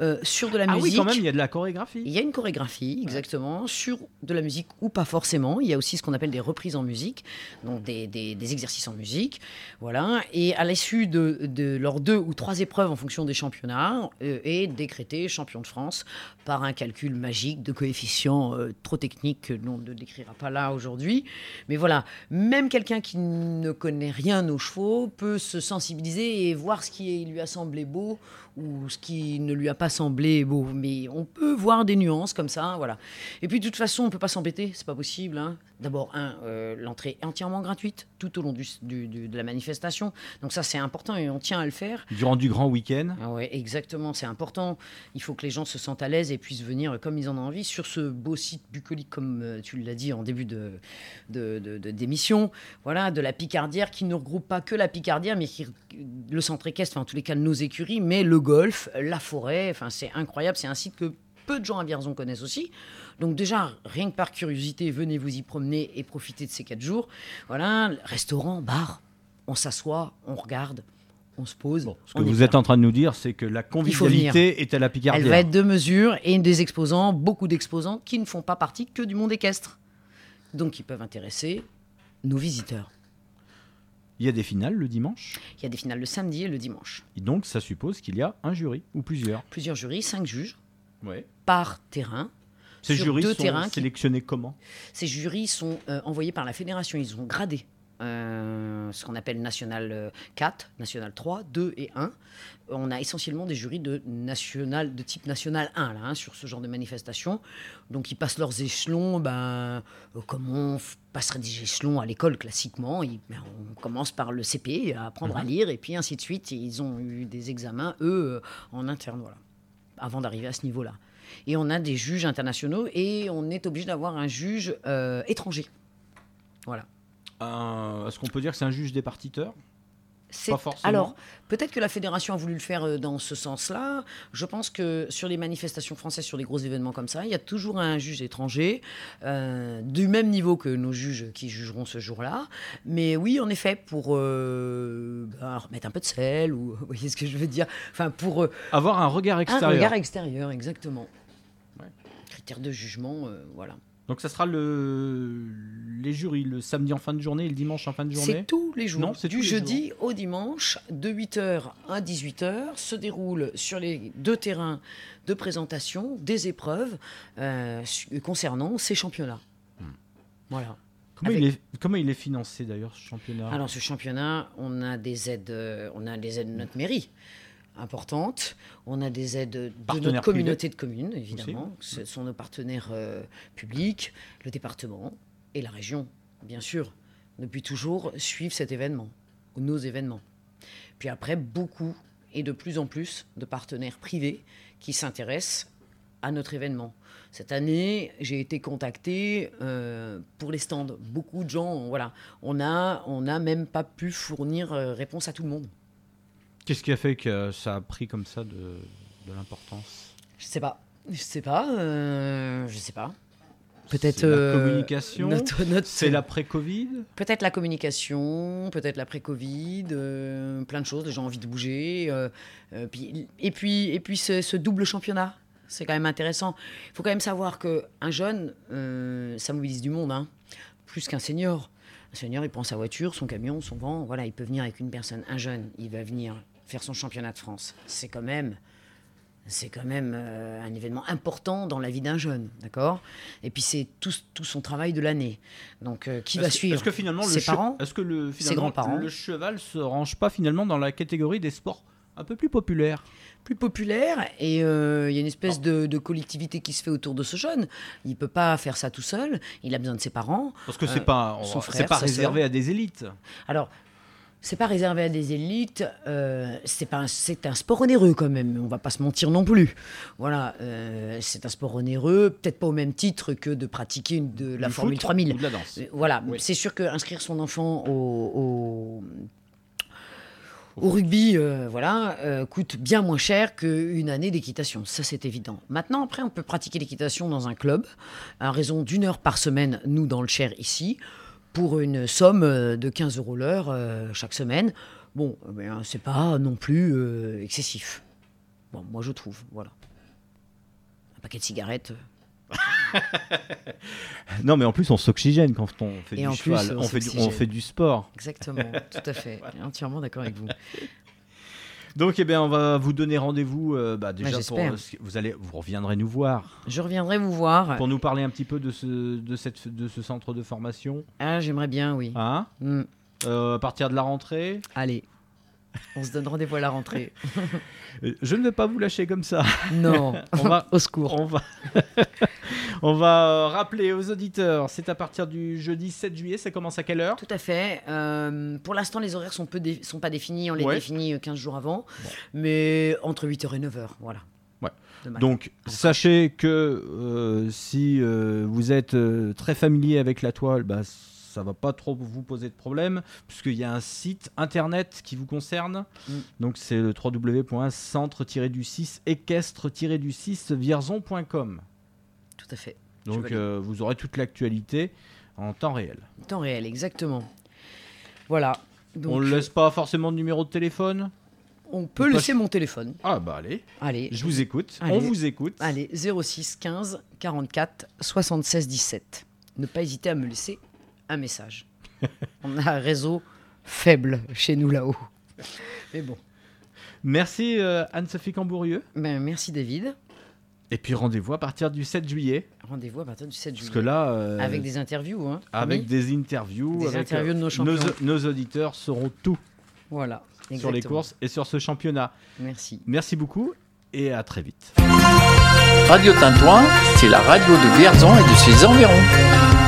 Euh, sur de la Ah oui, musique. quand même, il y a de la chorégraphie. Il y a une chorégraphie, exactement, sur de la musique ou pas forcément. Il y a aussi ce qu'on appelle des reprises en musique, donc des, des- des exercices en musique. Voilà. Et à l'issue de, de leurs deux ou trois épreuves en fonction des championnats, euh, est décrété champion de France par un calcul magique de coefficients euh, trop techniques que l'on ne décrira pas là aujourd'hui. Mais voilà, même quelqu'un qui ne connaît rien aux chevaux peut se sensibiliser et voir ce qui lui a semblé beau ou ce qui ne lui a pas semblé beau. Mais on peut voir des nuances comme ça, voilà. Et puis de toute façon, on peut pas s'embêter, c'est pas possible. hein. D'abord, un, euh, l'entrée est entièrement gratuite tout au long du- du- du- de la manifestation. Donc ça, c'est important et on tient à le faire. Durant du grand week-end? Ah ouais, exactement, c'est important. Il faut que les gens se sentent à l'aise et puissent venir comme ils en ont envie sur ce beau site bucolique, comme euh, tu l'as dit en début de, de, de- de- d'émission. Voilà, de la Picardière qui ne regroupe pas que la Picardière, mais qui le centre équestre, enfin en tous les cas nos écuries, mais le golf, la forêt. Enfin, c'est incroyable. C'est un site que peu de gens à Vierzon connaissent aussi. Donc déjà, rien que par curiosité, venez vous y promener et profiter de ces quatre jours. Voilà, restaurant, bar, on s'assoit, on regarde, on se pose. Ce que vous êtes en train de nous dire, c'est que la convivialité est à la Picardière. Elle va être de mesure et des exposants, beaucoup d'exposants qui ne font pas partie que du monde équestre. Donc qui peuvent intéresser nos visiteurs. Il y a des finales le dimanche? Il y a des finales le samedi et le dimanche. Et donc, ça suppose qu'il y a un jury ou plusieurs. Plusieurs jurys, cinq juges Ouais. par terrain. Ces sur jurys deux sont terrains qui- sélectionnés comment? Ces jurys sont euh, envoyés par la fédération. Ils ont gradé euh, ce qu'on appelle National euh, 4, National 3, 2 et 1. On a essentiellement des jurys de, national, de type National 1 là, hein, sur ce genre de manifestation. Donc ils passent leurs échelons ben, euh, comme on passerait des échelons à l'école classiquement. Ils- ben, on commence par le CP, à apprendre à lire, et puis ainsi de suite. Et ils ont eu des examens, eux, euh, en interne, voilà, avant d'arriver à ce niveau-là. Et on a des juges internationaux et on est obligé d'avoir un juge euh, étranger. Voilà. Un- Est-ce qu'on peut dire que c'est un juge départiteur? Pas forcément. Alors, peut-être que la fédération a voulu le faire euh, dans ce sens-là. Je pense que sur les manifestations françaises, sur les gros événements comme ça, il y a toujours un juge étranger, euh, du même niveau que nos juges qui jugeront ce jour-là. Mais oui, en effet, pour euh, ben, remettre un peu de sel, ou [LAUGHS] vous voyez ce que je veux dire Enfin, pour euh, Avoir un regard un extérieur. regard extérieur, exactement. Ouais. Critère de jugement, voilà. Donc, ça sera le... les jurys le samedi en fin de journée et le dimanche en fin de journée C'est tous les jours. Non, c'est du jeudi au dimanche, de 8h à 18h, se déroulent sur les deux terrains de présentation des épreuves euh, concernant ces championnats. Hmm. Voilà. comment, Avec- il est... comment il est financé d'ailleurs, ce championnat? Alors ce championnat, on a des aides, euh, on a des aides de notre mairie importantes, on a des aides de notre communauté de communes évidemment, Aussi. ce sont nos partenaires euh, publics, le département et la région, bien sûr, depuis toujours suivent cet événement, ou nos événements. Puis après, beaucoup et de plus en plus de partenaires privés qui s'intéressent à notre événement. Cette année, j'ai été contacté euh, pour les stands. Beaucoup de gens, voilà, on a, on n'a même pas pu fournir euh, réponse à tout le monde. Qu'est-ce qui a fait que ça a pris comme ça de, de l'importance? Je sais pas, je sais pas, euh, je sais pas. Peut-être C'est la euh, communication? C'est l'après-Covid? Peut-être la communication, peut-être l'après-Covid, euh, plein de choses. Les gens ont envie de bouger. euh, euh, puis, et puis, et puis ce, ce double championnat, c'est quand même intéressant. Il faut quand même savoir qu'un jeune, euh, ça mobilise du monde, hein, plus qu'un senior. Un senior, il prend sa voiture, son camion, son vent, voilà, il peut venir avec une personne. Un jeune, il va venir faire son championnat de France. C'est quand même c'est quand même euh, un événement important dans la vie d'un jeune, d'accord? Et puis c'est tout, tout son travail de l'année. Donc euh, qui va suivre? Est-ce que finalement le Ses che- parents Est-ce que le Ses grands-parents le cheval se range pas finalement dans la catégorie des sports un peu plus populaire. plus populaire et euh, il y a une espèce de, de collectivité qui se fait autour de ce jeune. Il peut pas faire ça tout seul. Il a besoin de ses parents. Parce que c'est Euh, pas, c'est pas réservé à des élites. Alors, c'est pas réservé à des élites. euh, c'est pas, un- c'est un sport onéreux quand même. On va pas se mentir non plus. Voilà, euh, c'est un sport onéreux, peut-être pas au même titre que de pratiquer une, de la Du Formule foot 3000. ou de la danse. Voilà, Oui. c'est sûr qu'inscrire son enfant au, au, au rugby, euh, voilà, euh, coûte bien moins cher qu'une année d'équitation. Ça, c'est évident. Maintenant, après, on peut pratiquer l'équitation dans un club, à raison d'une heure par semaine, nous, dans le Cher, ici, pour une somme euh, de 15 euros l'heure euh, chaque semaine. Bon, eh bien, c'est pas non plus euh, excessif. Bon, moi, je trouve, voilà. Un paquet de cigarettes. [LAUGHS] [LAUGHS] Non, mais en plus, on s'oxygène quand on fait Et du en plus, cheval. on on, fait du, on s'oxygène. fait du sport. Exactement, tout à fait. [LAUGHS] Entièrement d'accord avec vous. Donc, eh bien, on va vous donner rendez-vous euh, bah, déjà pour euh, vous allez, vous reviendrez nous voir Je reviendrai vous voir. pour nous parler un petit peu de ce, de cette, de ce centre de formation. Ah, j'aimerais bien, oui. Hein Hmm. Euh, à partir de la rentrée. Allez, on se donne rendez-vous à la rentrée. Euh, [LAUGHS] Je ne vais pas vous lâcher comme ça. Non, [LAUGHS] On va, au secours. on va, [LAUGHS] on va euh, rappeler aux auditeurs. C'est à partir du jeudi 7 juillet. Ça commence à quelle heure? Tout à fait. Euh, pour l'instant, les horaires sont, peu dé- sont pas définis. On les Ouais. définit euh, 15 jours avant. Mais entre 8h et 9h, voilà. Ouais. Donc, sachez que euh, si euh, vous êtes euh, très familier avec la toile, bah, ça va pas trop vous poser de problème, puisqu'il y a un site internet qui vous concerne. Mm. Donc, c'est le www.centre-du-6 équestre-du-6 vierzon.com. Tout à fait. Donc, euh, vous aurez toute l'actualité en temps réel. Temps réel, exactement. Voilà. Donc, On ne laisse pas forcément de numéro de téléphone? On peut laisser mon téléphone. Ah, bah allez, Allez. je vous écoute. Allez. On vous écoute. Allez, 06 15 44 76 17. Ne pas hésiter à me laisser un message. [LAUGHS] On a un réseau faible chez nous là-haut. Mais bon. Merci euh, Anne-Sophie Cambourieux. Ben, merci David. Et puis rendez-vous à partir du 7 juillet. Rendez-vous à partir du 7 Parce juillet. que là. euh, Avec des interviews. Hein, avec des interviews. Des avec, interviews de nos champions. nos auditeurs sauront tout Voilà. sur les courses et sur ce championnat. Merci. Merci beaucoup et à très vite. Radio Tintouin, c'est la radio de Vierzon et de ses environs.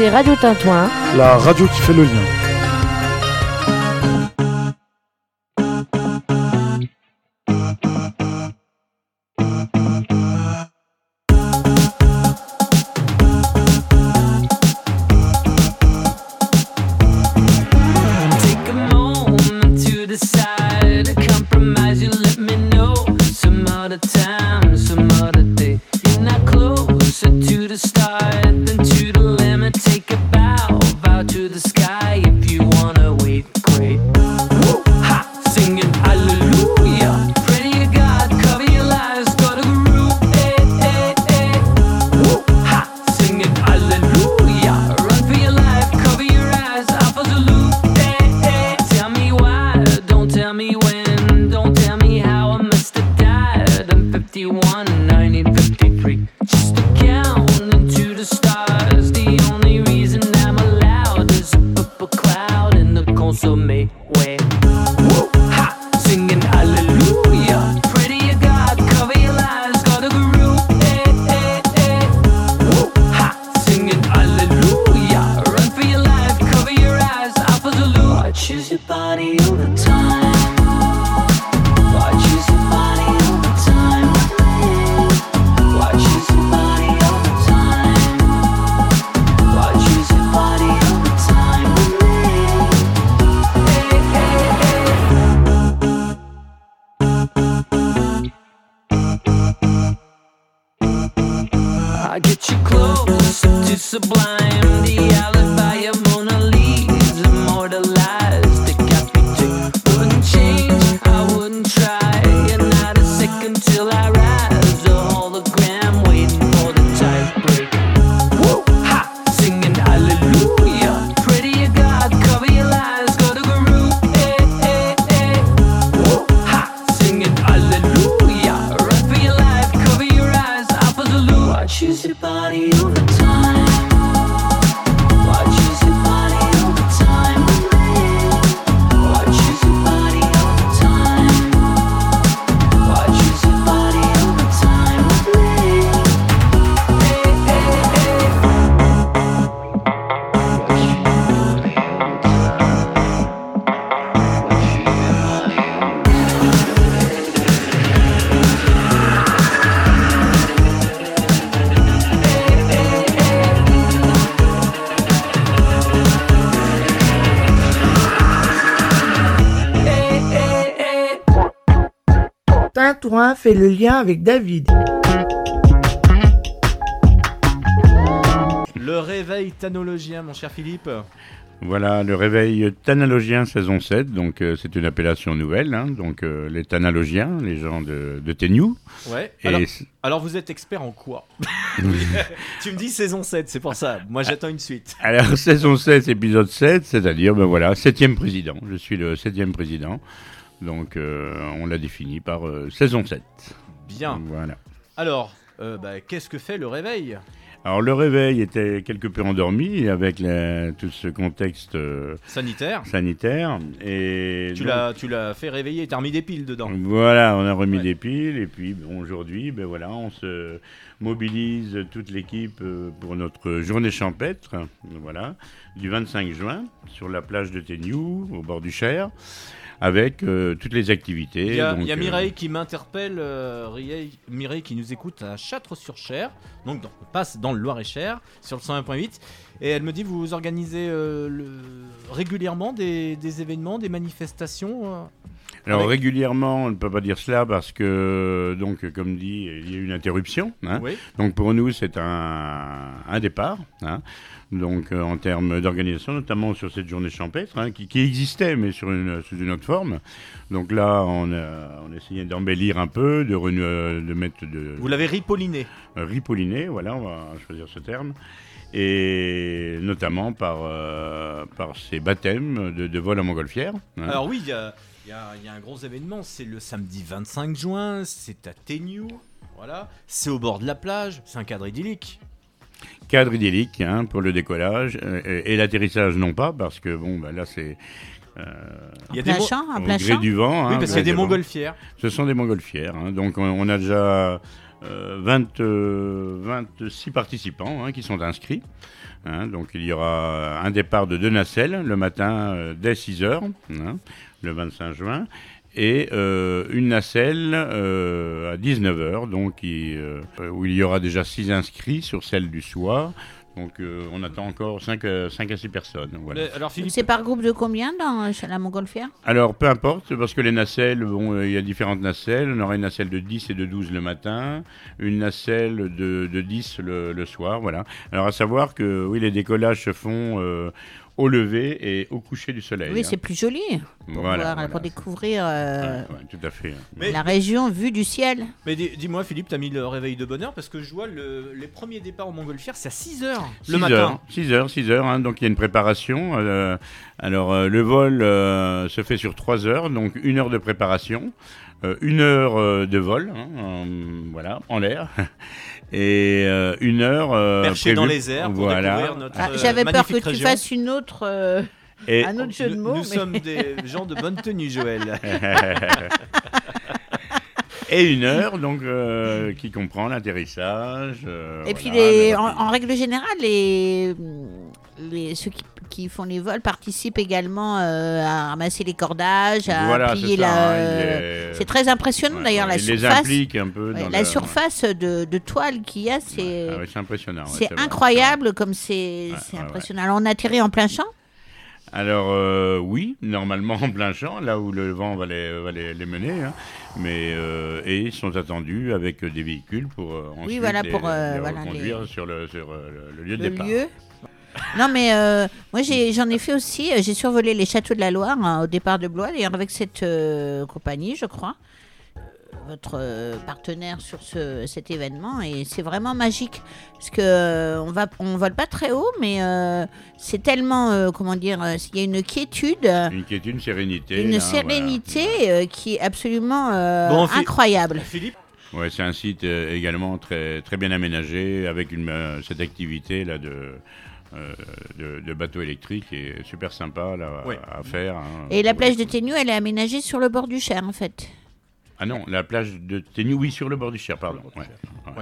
Écoutez Radio Tintouin. La radio qui fait le lien. Tintouin fait le lien avec David. Le réveil tanologien, mon cher Philippe. Voilà, le réveil Thanalogien saison 7, donc euh, c'est une appellation nouvelle, hein, donc euh, les Thanalogiens, les gens de, de Téniou. Ouais. Et Alors, c- alors vous êtes expert en quoi? [LAUGHS] Tu me dis saison 7, c'est pour ça. Moi j'attends une suite. Alors, saison 7, épisode 7, c'est-à-dire, ben voilà, septième président. Je suis le septième président. Donc, euh, on l'a défini par euh, saison 7. Bien. Voilà. Alors, euh, bah, qu'est-ce que fait le réveil? Alors, le réveil était quelque peu endormi avec la- tout ce contexte euh, Sanitaire sanitaire. Et Tu l'as, tu l'as fait réveiller, t'as remis des piles dedans. Voilà, on a remis des piles et puis bon, aujourd'hui, ben voilà, on se mobilise toute l'équipe pour notre journée champêtre, voilà, du 25 juin sur la plage de Téniou, au bord du Cher, avec euh, toutes les activités. Il y a, donc, il y a euh, Mireille qui m'interpelle, euh, Mireille qui nous écoute à Châtres-sur-Cher, donc dans- on passe dans le Loir-et-Cher, sur le 101.8, et elle me dit vous organisez le- régulièrement des, des événements, des manifestations Alors avec- régulièrement, on ne peut pas dire cela parce que, donc, comme dit, il y a eu une interruption. hein. Oui. Donc pour nous, c'est un, un départ. hein. Donc euh, en termes d'organisation, notamment sur cette journée champêtre, hein, qui, qui existait, mais sur une, sous une autre forme. Donc là, on a, on a essayé d'embellir un peu, de, euh, de mettre de... Vous l'avez ripolliné. Euh, ripolliné, voilà, on va choisir ce terme. Et notamment par, euh, par ces baptêmes de, de vol en montgolfière. hein. Alors oui, y y il y a un gros événement, c'est le samedi 25 juin, c'est à Téniou, voilà, c'est au bord de la plage, c'est un cadre idyllique. Cadre idyllique hein, pour le décollage euh, et, et l'atterrissage non pas parce que bon bah là c'est euh, Il y a des plein champ, un au plein gré champ du vent. Oui, hein, parce qu'il y a des montgolfières. Ce sont des montgolfières. hein. donc on, on a déjà euh, 20, euh, 26 participants hein, qui sont inscrits. Hein, donc il y aura un départ de deux nacelles le matin euh, dès 6 heures, hein, le 25 juin, et euh, une nacelle euh, à 19 heures, donc qui, euh, où il y aura déjà 6 inscrits sur celle du soir. Donc euh, on attend encore 5, à 6 personnes. Voilà. Alors Philippe, C'est par groupe de combien dans la montgolfière? Alors, peu importe, parce que les nacelles, bon, euh, il y a différentes nacelles. On aura une nacelle de 10 et de 12 le matin, une nacelle de, de 10 le, le soir, voilà. Alors, à savoir que, oui, les décollages se font euh, au lever et au coucher du soleil. Oui, hein. c'est plus joli pour, Voilà, voir- voilà. pour découvrir euh, Ouais, tout à fait. Mais- la région vue du ciel. mais dis- dis-moi Philippe, t'as mis le réveil de bonheur parce que je vois le- les premiers départs en montgolfière, c'est à 6h le 6 matin. Heures, 6 heures, 6 heures, hein, donc il y a une préparation. euh, alors, euh, le vol euh, se fait sur 3 heures, donc une heure de préparation, euh, une heure euh, de vol, hein, en- voilà, en l'air, [LAUGHS] et euh, une heure euh, Perché dans les airs pour voilà. découvrir notre Ah, euh, J'avais peur que tu fasses une autre, euh, Et- un autre jeu de mots. Nous mais- sommes [LAUGHS] des gens de bonne tenue, Joël. [LAUGHS] et une heure donc euh, qui comprend l'atterrissage. euh, Et puis, voilà, les, le- en, en règle générale, les, les, ceux qui, qui font les vols participent également euh, à ramasser les cordages, à Voilà, plier la. hein, est- C'est très impressionnant Ouais, d'ailleurs ouais, la il les surface. implique un peu Ouais, dans la le- surface de, de toile qu'il y a, c'est Ah c'est impressionnant. c'est vrai. incroyable comme c'est impressionnant. Alors on atterrit en plein champ? Alors euh, oui, normalement en plein champ, là où le vent va les, va les, les mener, hein. mais euh, et ils sont attendus avec des véhicules pour euh, ensuite voilà, les, pour, euh, les reconduire les- sur, le, sur euh, le, le lieu de le départ. lieu. Non mais euh, moi j'en ai, fait aussi. euh, J'ai survolé les châteaux de la Loire hein, au départ de Blois, d'ailleurs avec cette euh, compagnie, je crois, votre euh, partenaire sur ce, cet événement, et c'est vraiment magique parce que euh, on va on vole pas très haut, mais euh, c'est tellement euh, comment dire, il y a une quiétude. Une quiétude, une sérénité. Une là, sérénité euh, qui est absolument euh, Bon, incroyable. Philippe. Ouais, c'est un site euh, également très, très bien aménagé avec une, euh, cette activité là de, euh, de, de bateau électrique est super sympa là, Ouais. à faire. hein. Et la plage de Ténu, elle est aménagée sur le bord du Cher, en fait. Ah non, la plage de Ténu, oui, sur le bord du Cher, pardon. Ouais.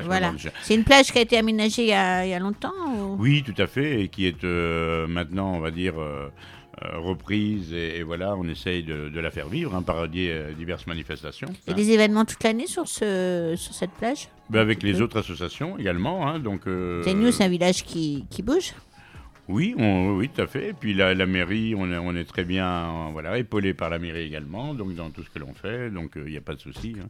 Voilà. C'est une plage qui a été aménagée il y a, il y a longtemps ou- Oui, tout à fait, et qui est euh, maintenant, on va dire, euh, reprise, et, et voilà, on essaye de, de la faire vivre hein, par di- diverses manifestations. Hein. des événements toute l'année sur, ce, sur cette plage? Ben, avec les peu. autres associations également, hein, donc... euh, Ténu, c'est un village qui, qui bouge. Oui, on- oui, tout à fait. Et puis la, la mairie, on est, on est très bien euh, voilà, épaulé par la mairie également, donc dans tout ce que l'on fait, donc euh, il n'y a pas de souci. hein.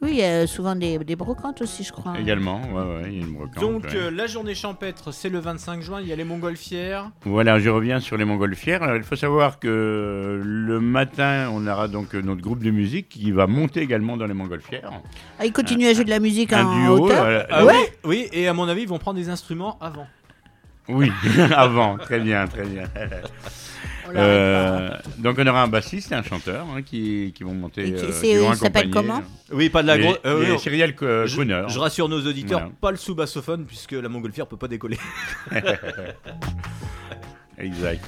Oui, il y a souvent des, des brocantes aussi, je crois. Également, ouais, ouais, il y a une brocante. Donc ouais. euh, la journée champêtre, c'est le 25 juin, il y a les montgolfières. Voilà, je reviens sur les montgolfières. Alors, il faut savoir que le matin, on aura donc notre groupe de musique qui va monter également dans les montgolfières. Ah, il continue à jouer de la musique un en duo, hauteur euh, Ah ouais. oui, oui, et à mon avis, ils vont prendre des instruments avant. Oui, [LAUGHS] avant, très bien, très bien. On Euh, donc on aura un bassiste et un chanteur hein, qui, qui vont monter. Et qui- euh, c'est- qui vont il s'appelle comment Oui, pas de la grosse. euh, Cyrielle Co- je, je rassure nos auditeurs, Voilà. pas le sous-bassophone puisque la montgolfière peut pas décoller. [LAUGHS] Exact.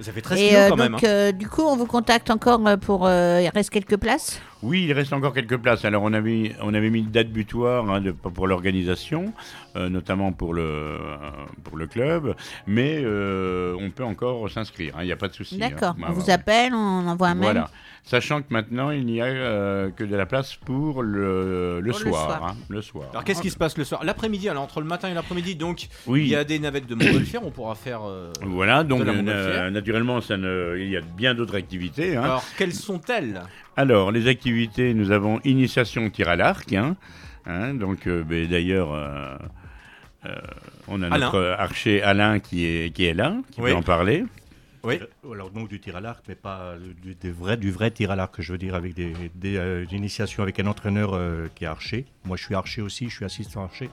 Ça fait 13 Et euh, quand même. donc, hein. euh, du coup, on vous contacte encore euh, pour. euh, il reste quelques places Oui, il reste encore quelques places. Alors on avait, on avait mis une date butoir hein, de- pour l'organisation, euh, notamment pour le, euh, pour le club, mais euh, on peut encore s'inscrire, hein, il n'y a pas de souci. hein. D'accord. Ouais, on vous ouais. appelle, on envoie un mail. Voilà. Sachant que maintenant, il n'y a euh, que de la place pour le, le Pour le soir. soir. hein, le soir. Alors qu'est-ce qui se passe le soir? L'après-midi, alors entre le matin et l'après-midi, donc Oui. il y a des navettes de montgolfière, on pourra faire. euh, Voilà, donc de la euh, montgolfière. naturellement, ça ne, il y a bien d'autres activités. hein. Alors quelles sont-elles? Alors, les activités, nous avons initiation tir à l'arc. hein, hein, donc, euh, ben, d'ailleurs, euh, euh, on a Alain. notre archer Alain qui est, qui est là, qui Oui. peut en parler. Oui. Alors donc du tir à l'arc, mais pas du, des vrais, du vrai tir à l'arc, je veux dire, avec des, des, euh, initiations avec un entraîneur euh, qui est archer. Moi, je suis archer aussi, je suis assistant archer,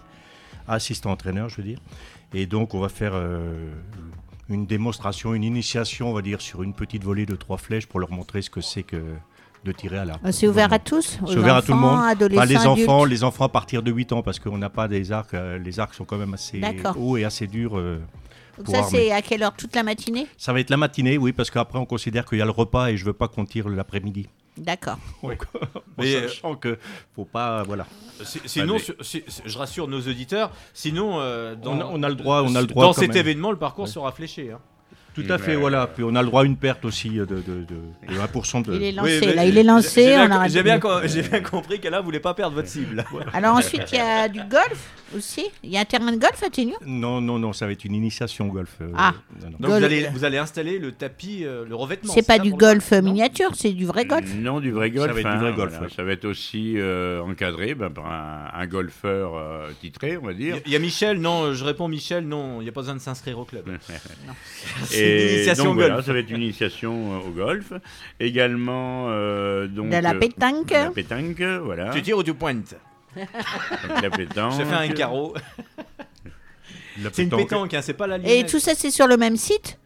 assistant entraîneur, je veux dire. Et donc, on va faire euh, une démonstration, une initiation, on va dire, sur une petite volée de trois flèches pour leur montrer ce que c'est que de tirer à l'arc. Ah, c'est ouvert à tous C'est ouvert à tout le monde. Enfin, les enfants, les enfants à partir de 8 ans, parce qu'on n'a pas des arcs. euh, les arcs sont quand même assez hauts et assez durs. euh, Donc pour ça, c'est à quelle heure Toute la matinée Ça va être la matinée, oui, parce qu'après on considère qu'il y a le repas et je veux pas qu'on tire l'après-midi. D'accord. [LAUGHS] Oui. Mais, en sachant que faut pas, voilà. Si- Sinon, mais- sur- si- si- je rassure nos auditeurs, sinon, euh, dans, On a- on a le droit- on a le droit dans cet même. événement, le parcours Ouais. sera fléché. hein. Tout à fait, voilà. Puis on a le droit à une perte aussi de, de, de, de [LAUGHS] 1% de. Il est lancé, Oui, là, il est lancé. J'ai bien, arrête j'ai de- bien com- j'ai bien compris qu'elle voulait pas perdre votre cible. [LAUGHS] Alors ensuite, il y a du golf aussi. Il y a un terrain de golf à Ténu Non, non, non, ça va être une initiation au golf. euh, Ah. non, non. Donc vous allez, vous allez installer le tapis, euh, le revêtement. C'est pas ça, du golf miniature, c'est du vrai golf. Non, du vrai golf. Ça va être du hein, vrai golf, voilà. ouais. Ça va être aussi euh, encadré ben, par un, un golfeur euh, titré, on va dire. Il y a Michel, non, euh, je réponds Michel, non, il n'y a pas besoin de s'inscrire au club. [LAUGHS] Et initiation donc, au voilà, golf. ça va être une initiation euh, au golf. Également, euh, donc, De la euh, pétanque. de la pétanque, voilà. Tu tires ou tu pointes? Donc, la pétanque. Je fais un carreau. C'est une pétanque. hein, c'est pas la Et lunette. tout ça, c'est sur le même site?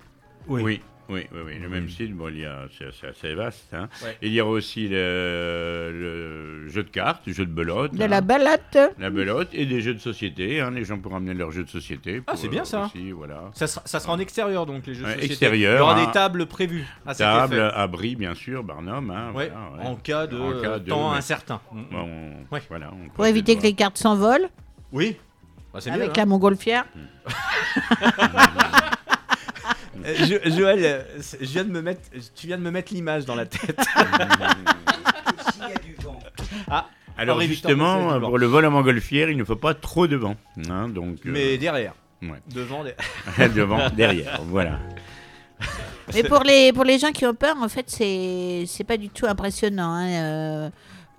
Oui. Oui, oui, oui, oui, le même site, bon, il y a, c'est, assez vaste. hein. Ouais. Il y aura aussi le, le jeu de cartes, le jeu de belote. De hein. la balade. La belote et des jeux de société. hein. Les gens pourront amener leurs jeux de société. Ah, c'est bien euh, ça. aussi, voilà. Ça sera, ça sera en extérieur donc les jeux de Ouais, société. extérieur, Il y aura hein. des tables prévues. à Table, abri, bien sûr, Barnum. hein, Ouais, voilà, ouais. en cas de, En cas de- temps incertain. Bon, on- Ouais. voilà, on Pour éviter que les cartes s'envolent. Oui. Bah, Avec mieux, la hein. montgolfière. [LAUGHS] Euh, Jo- Joël, euh, c'est- je viens de me mettre, tu viens de me mettre l'image dans la tête. [LAUGHS] ah, Alors Henri justement, pour le vol à montgolfière, il ne faut pas trop de vent. hein, donc, euh, mais derrière, ouais. [LAUGHS] devant, des- [LAUGHS] devant, derrière, voilà. Mais pour les, pour les gens qui ont peur, en fait, c'est c'est pas du tout impressionnant. hein. Euh,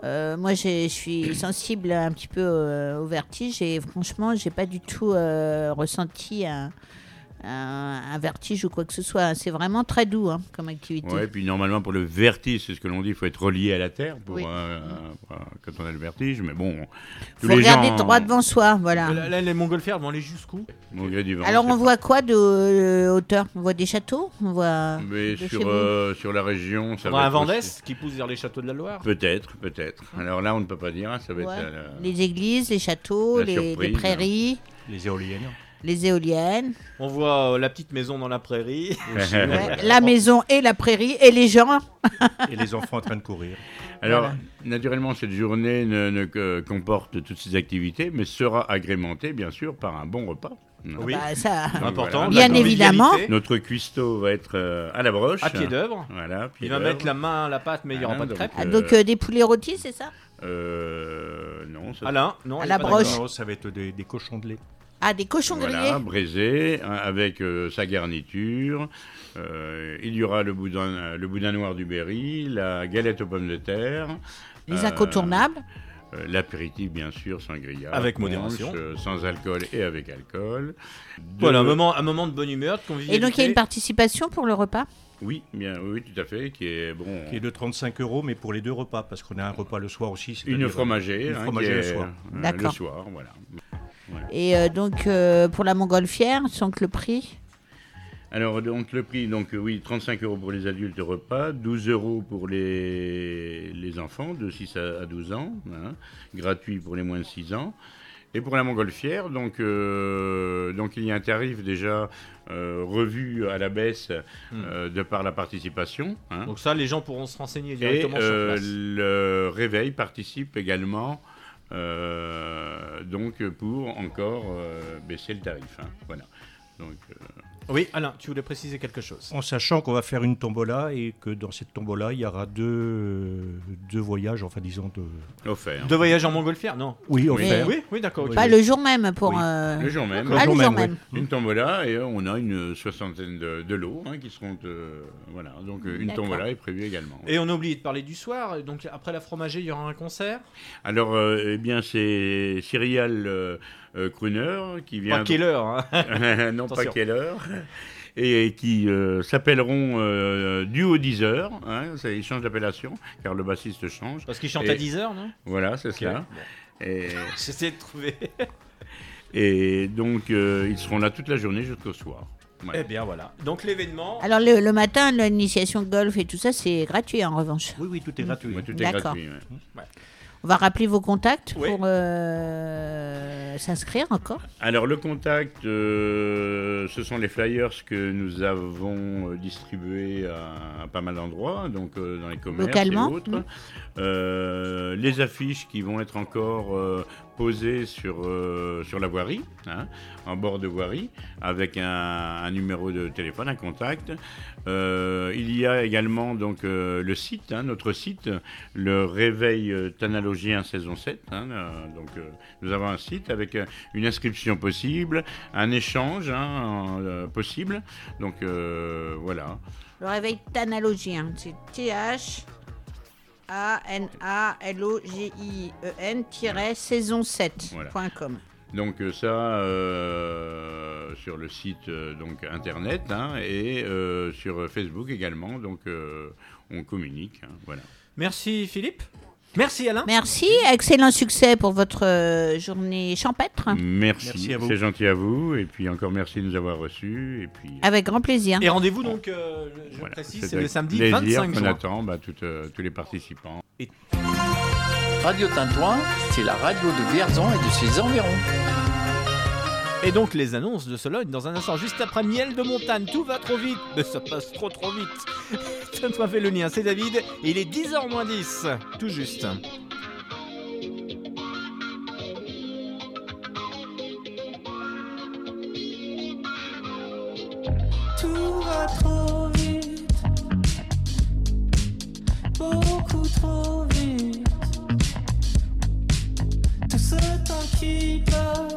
euh, moi, je suis sensible un petit peu au vertige et franchement, j'ai pas du tout euh, ressenti un, un- un vertige ou quoi que ce soit. C'est vraiment très doux hein, comme activité. Ouais, puis normalement pour le vertige, c'est ce que l'on dit, il faut être relié à la terre pour, Oui. euh, pour, euh, quand on a le vertige. Mais bon, tous Faut regarder gens, droit devant soi, voilà. Là, là, les montgolfières vont aller jusqu'où? Alors, on voit quoi de euh, hauteur? On voit des châteaux? On voit. Mais sur, euh, sur la région, ça On va un Vendès qui pousse vers les châteaux de la Loire? Peut-être, peut-être. Alors là, on ne peut pas dire. hein, Ça va Ouais. être la- la- Les églises, les châteaux, les, les surprise. prairies, Les éoliennes. Les éoliennes. On voit euh, la petite maison dans la prairie. [LAUGHS] Ouais, la maison et la prairie et les gens. [LAUGHS] Et les enfants en train de courir. Alors, Voilà. naturellement, cette journée ne, ne que- comporte toutes ces activités, mais sera agrémentée, bien sûr, par un bon repas. Oui. Bah, ça- Donc, Important. Bien évidemment. Notre cuistot va être euh, à la broche. À pied d'œuvre. Voilà, pied Il va mettre la main à la pâte, mais il n'y aura Ah, pas de donc, crêpes. Ah, Euh, donc euh, des poulets rôtis, c'est ça? Euh, non, ça Alain, non, À la broche. Non, ça va être des, des cochons de lait. Ah, des cochons Voilà, grillés braisé, hein, avec euh, sa garniture. Euh, il y aura le boudin, le boudin noir du Berry, la galette aux pommes de terre. Les euh, incontournables. euh, L'apéritif, bien sûr, sangria. Avec punch, modération. euh, sans alcool et avec alcool. Voilà, un moment, un moment de bonne humeur, de Et convivialité. donc il y a une participation pour le repas? Oui, bien, oui, tout à fait, qui est bon. Qui est de 35 euros, mais pour les deux repas, parce qu'on a un repas le soir aussi. Une fromagée, Une hein, fromagée le soir. euh, D'accord. Le soir, voilà. Et euh, donc euh, pour la montgolfière, donc le prix Alors, donc, le prix, donc, euh, oui, 35 euros pour les adultes repas, 12 euros pour les, les enfants de 6 à, à 12 ans, hein, gratuit pour les moins de 6 ans. Et pour la montgolfière, donc, euh, donc il y a un tarif déjà euh, revu à la baisse euh, de par la participation. hein. Donc ça, les gens pourront se renseigner directement sur place. le réveil participe également donc pour encore euh, baisser le tarif. hein. Voilà. Euh, Oui, Alain, tu voulais préciser quelque chose. En sachant qu'on va faire une tombola et que dans cette tombola, il y aura deux, deux voyages, enfin disons deux. offert. Deux voyages en montgolfière, non? Oui, Oui. offert. Oui, oui, d'accord. Pas le jour même pour. Oui. euh, Le jour même. Ah, le jour même, même. Une tombola et euh, on a une soixantaine de, de lots hein, qui seront euh, voilà donc euh, une tombola est prévue également. Et on a oublié de parler du soir. Donc après la fromager, il y aura un concert? Alors euh, eh bien c'est Cyrial Kruner qui vient Pas quelle heure, hein. [LAUGHS] non pas Attention. quelle heure et qui euh, s'appelleront euh, Duo 10 heures hein, ça, ils changent d'appellation car le bassiste change. Parce qu'il chante Et- à 10 heures, non? Voilà c'est Ok, cela. bon. Et, [LAUGHS] J'essaie de trouver. [LAUGHS] et donc euh, ils seront là toute la journée jusqu'au soir. Voilà. Eh bien voilà. Donc l'événement. Alors le, le matin, l'initiation golf et tout ça, c'est gratuit en revanche. Oui, oui, tout est gratuit. Ouais, tout est gratuit. ouais. On va rappeler vos contacts pour euh, s'inscrire encore. Alors le contact, euh, ce sont les flyers que nous avons euh, distribués à, à pas mal d'endroits, donc euh, dans les commerces Localement, et autres. oui. Les affiches qui vont être encore posées sur, euh, sur la voirie, hein, en bord de voirie, avec un, numéro de téléphone, un contact. Euh, il y a également donc euh, le site, hein, notre site, le Réveil Thanalogien saison 7. hein, donc nous avons un site avec une inscription possible, un échange hein, possible. Donc voilà. Le réveil thanalogien, c'est T-H. A-N-A-L-O-G-I-E-N-saison7.com. Donc euh, ça euh, sur le site euh, donc internet hein, et euh, sur Facebook également. Donc euh, on communique. hein, voilà. Merci Philippe. Merci Alain. Merci, excellent succès pour votre euh, journée champêtre. Merci, Merci à vous. c'est gentil à vous et puis encore merci de nous avoir reçus et puis Avec grand plaisir. Et rendez-vous donc, euh, je voilà, précise, c'est le samedi plaisir 25 qu'on juin. attend bah, tout, euh, tous les participants. Radio Tintouin, c'est la radio de Vierzon et de ses environs. Et donc les annonces de Sologne dans un instant, juste après Miel de Montagne. Tout va trop vite, mais ça passe trop trop vite. [LAUGHS] Tonton fait le lien, c'est David, il est 10h moins 10, tout juste. Tout va trop vite, beaucoup trop vite. Tout ce temps qui passe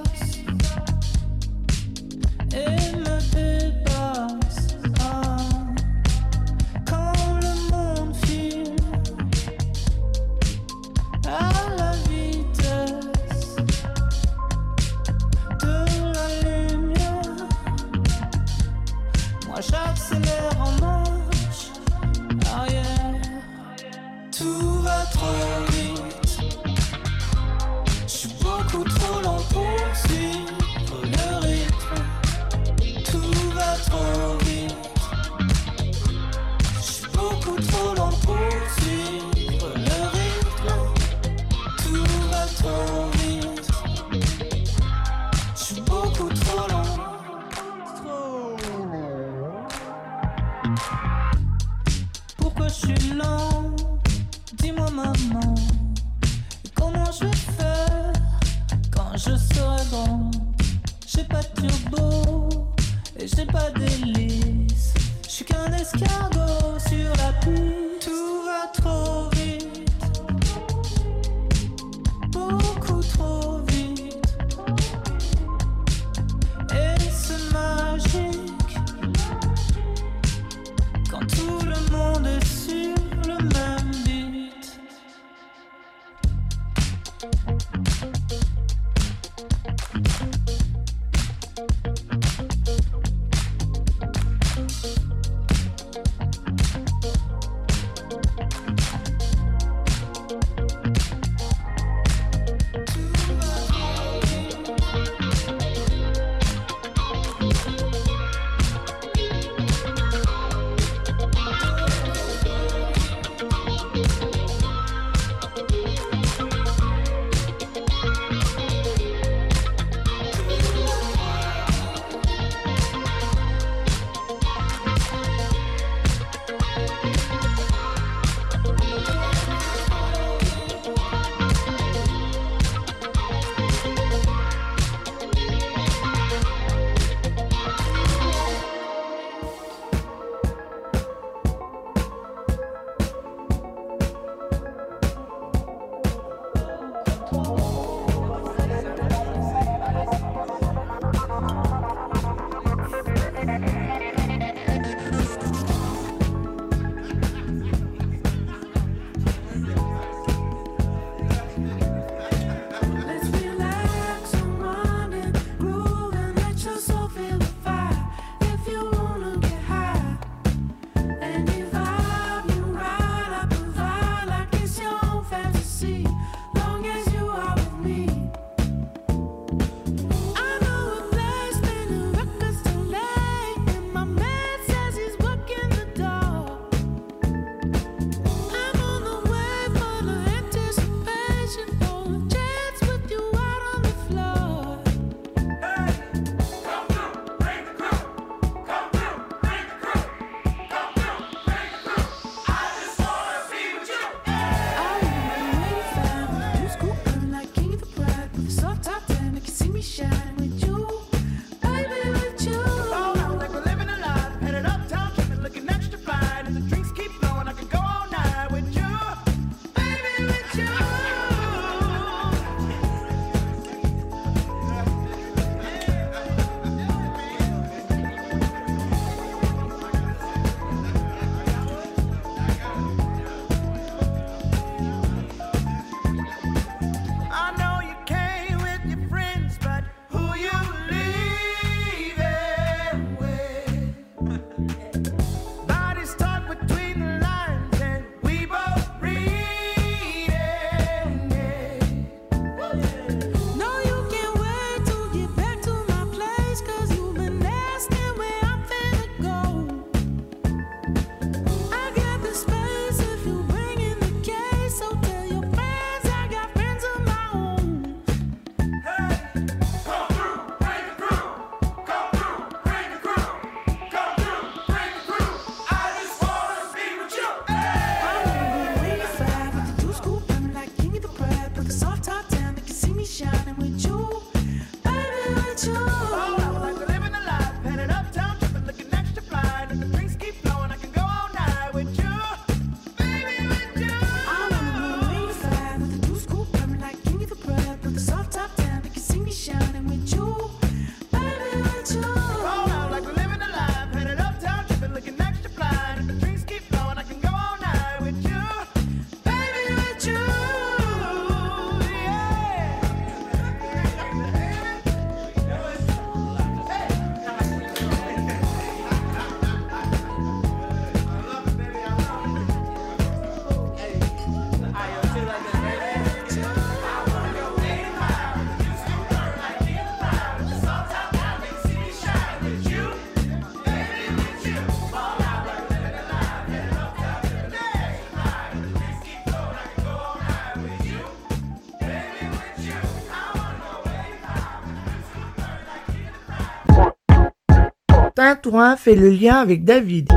Torin, Torin fait le lien avec David.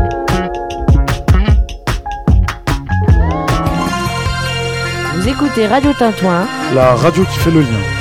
Vous écoutez Radio Tintouin, la radio qui fait le lien.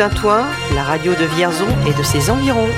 La radio de Vierzon et de ses environs.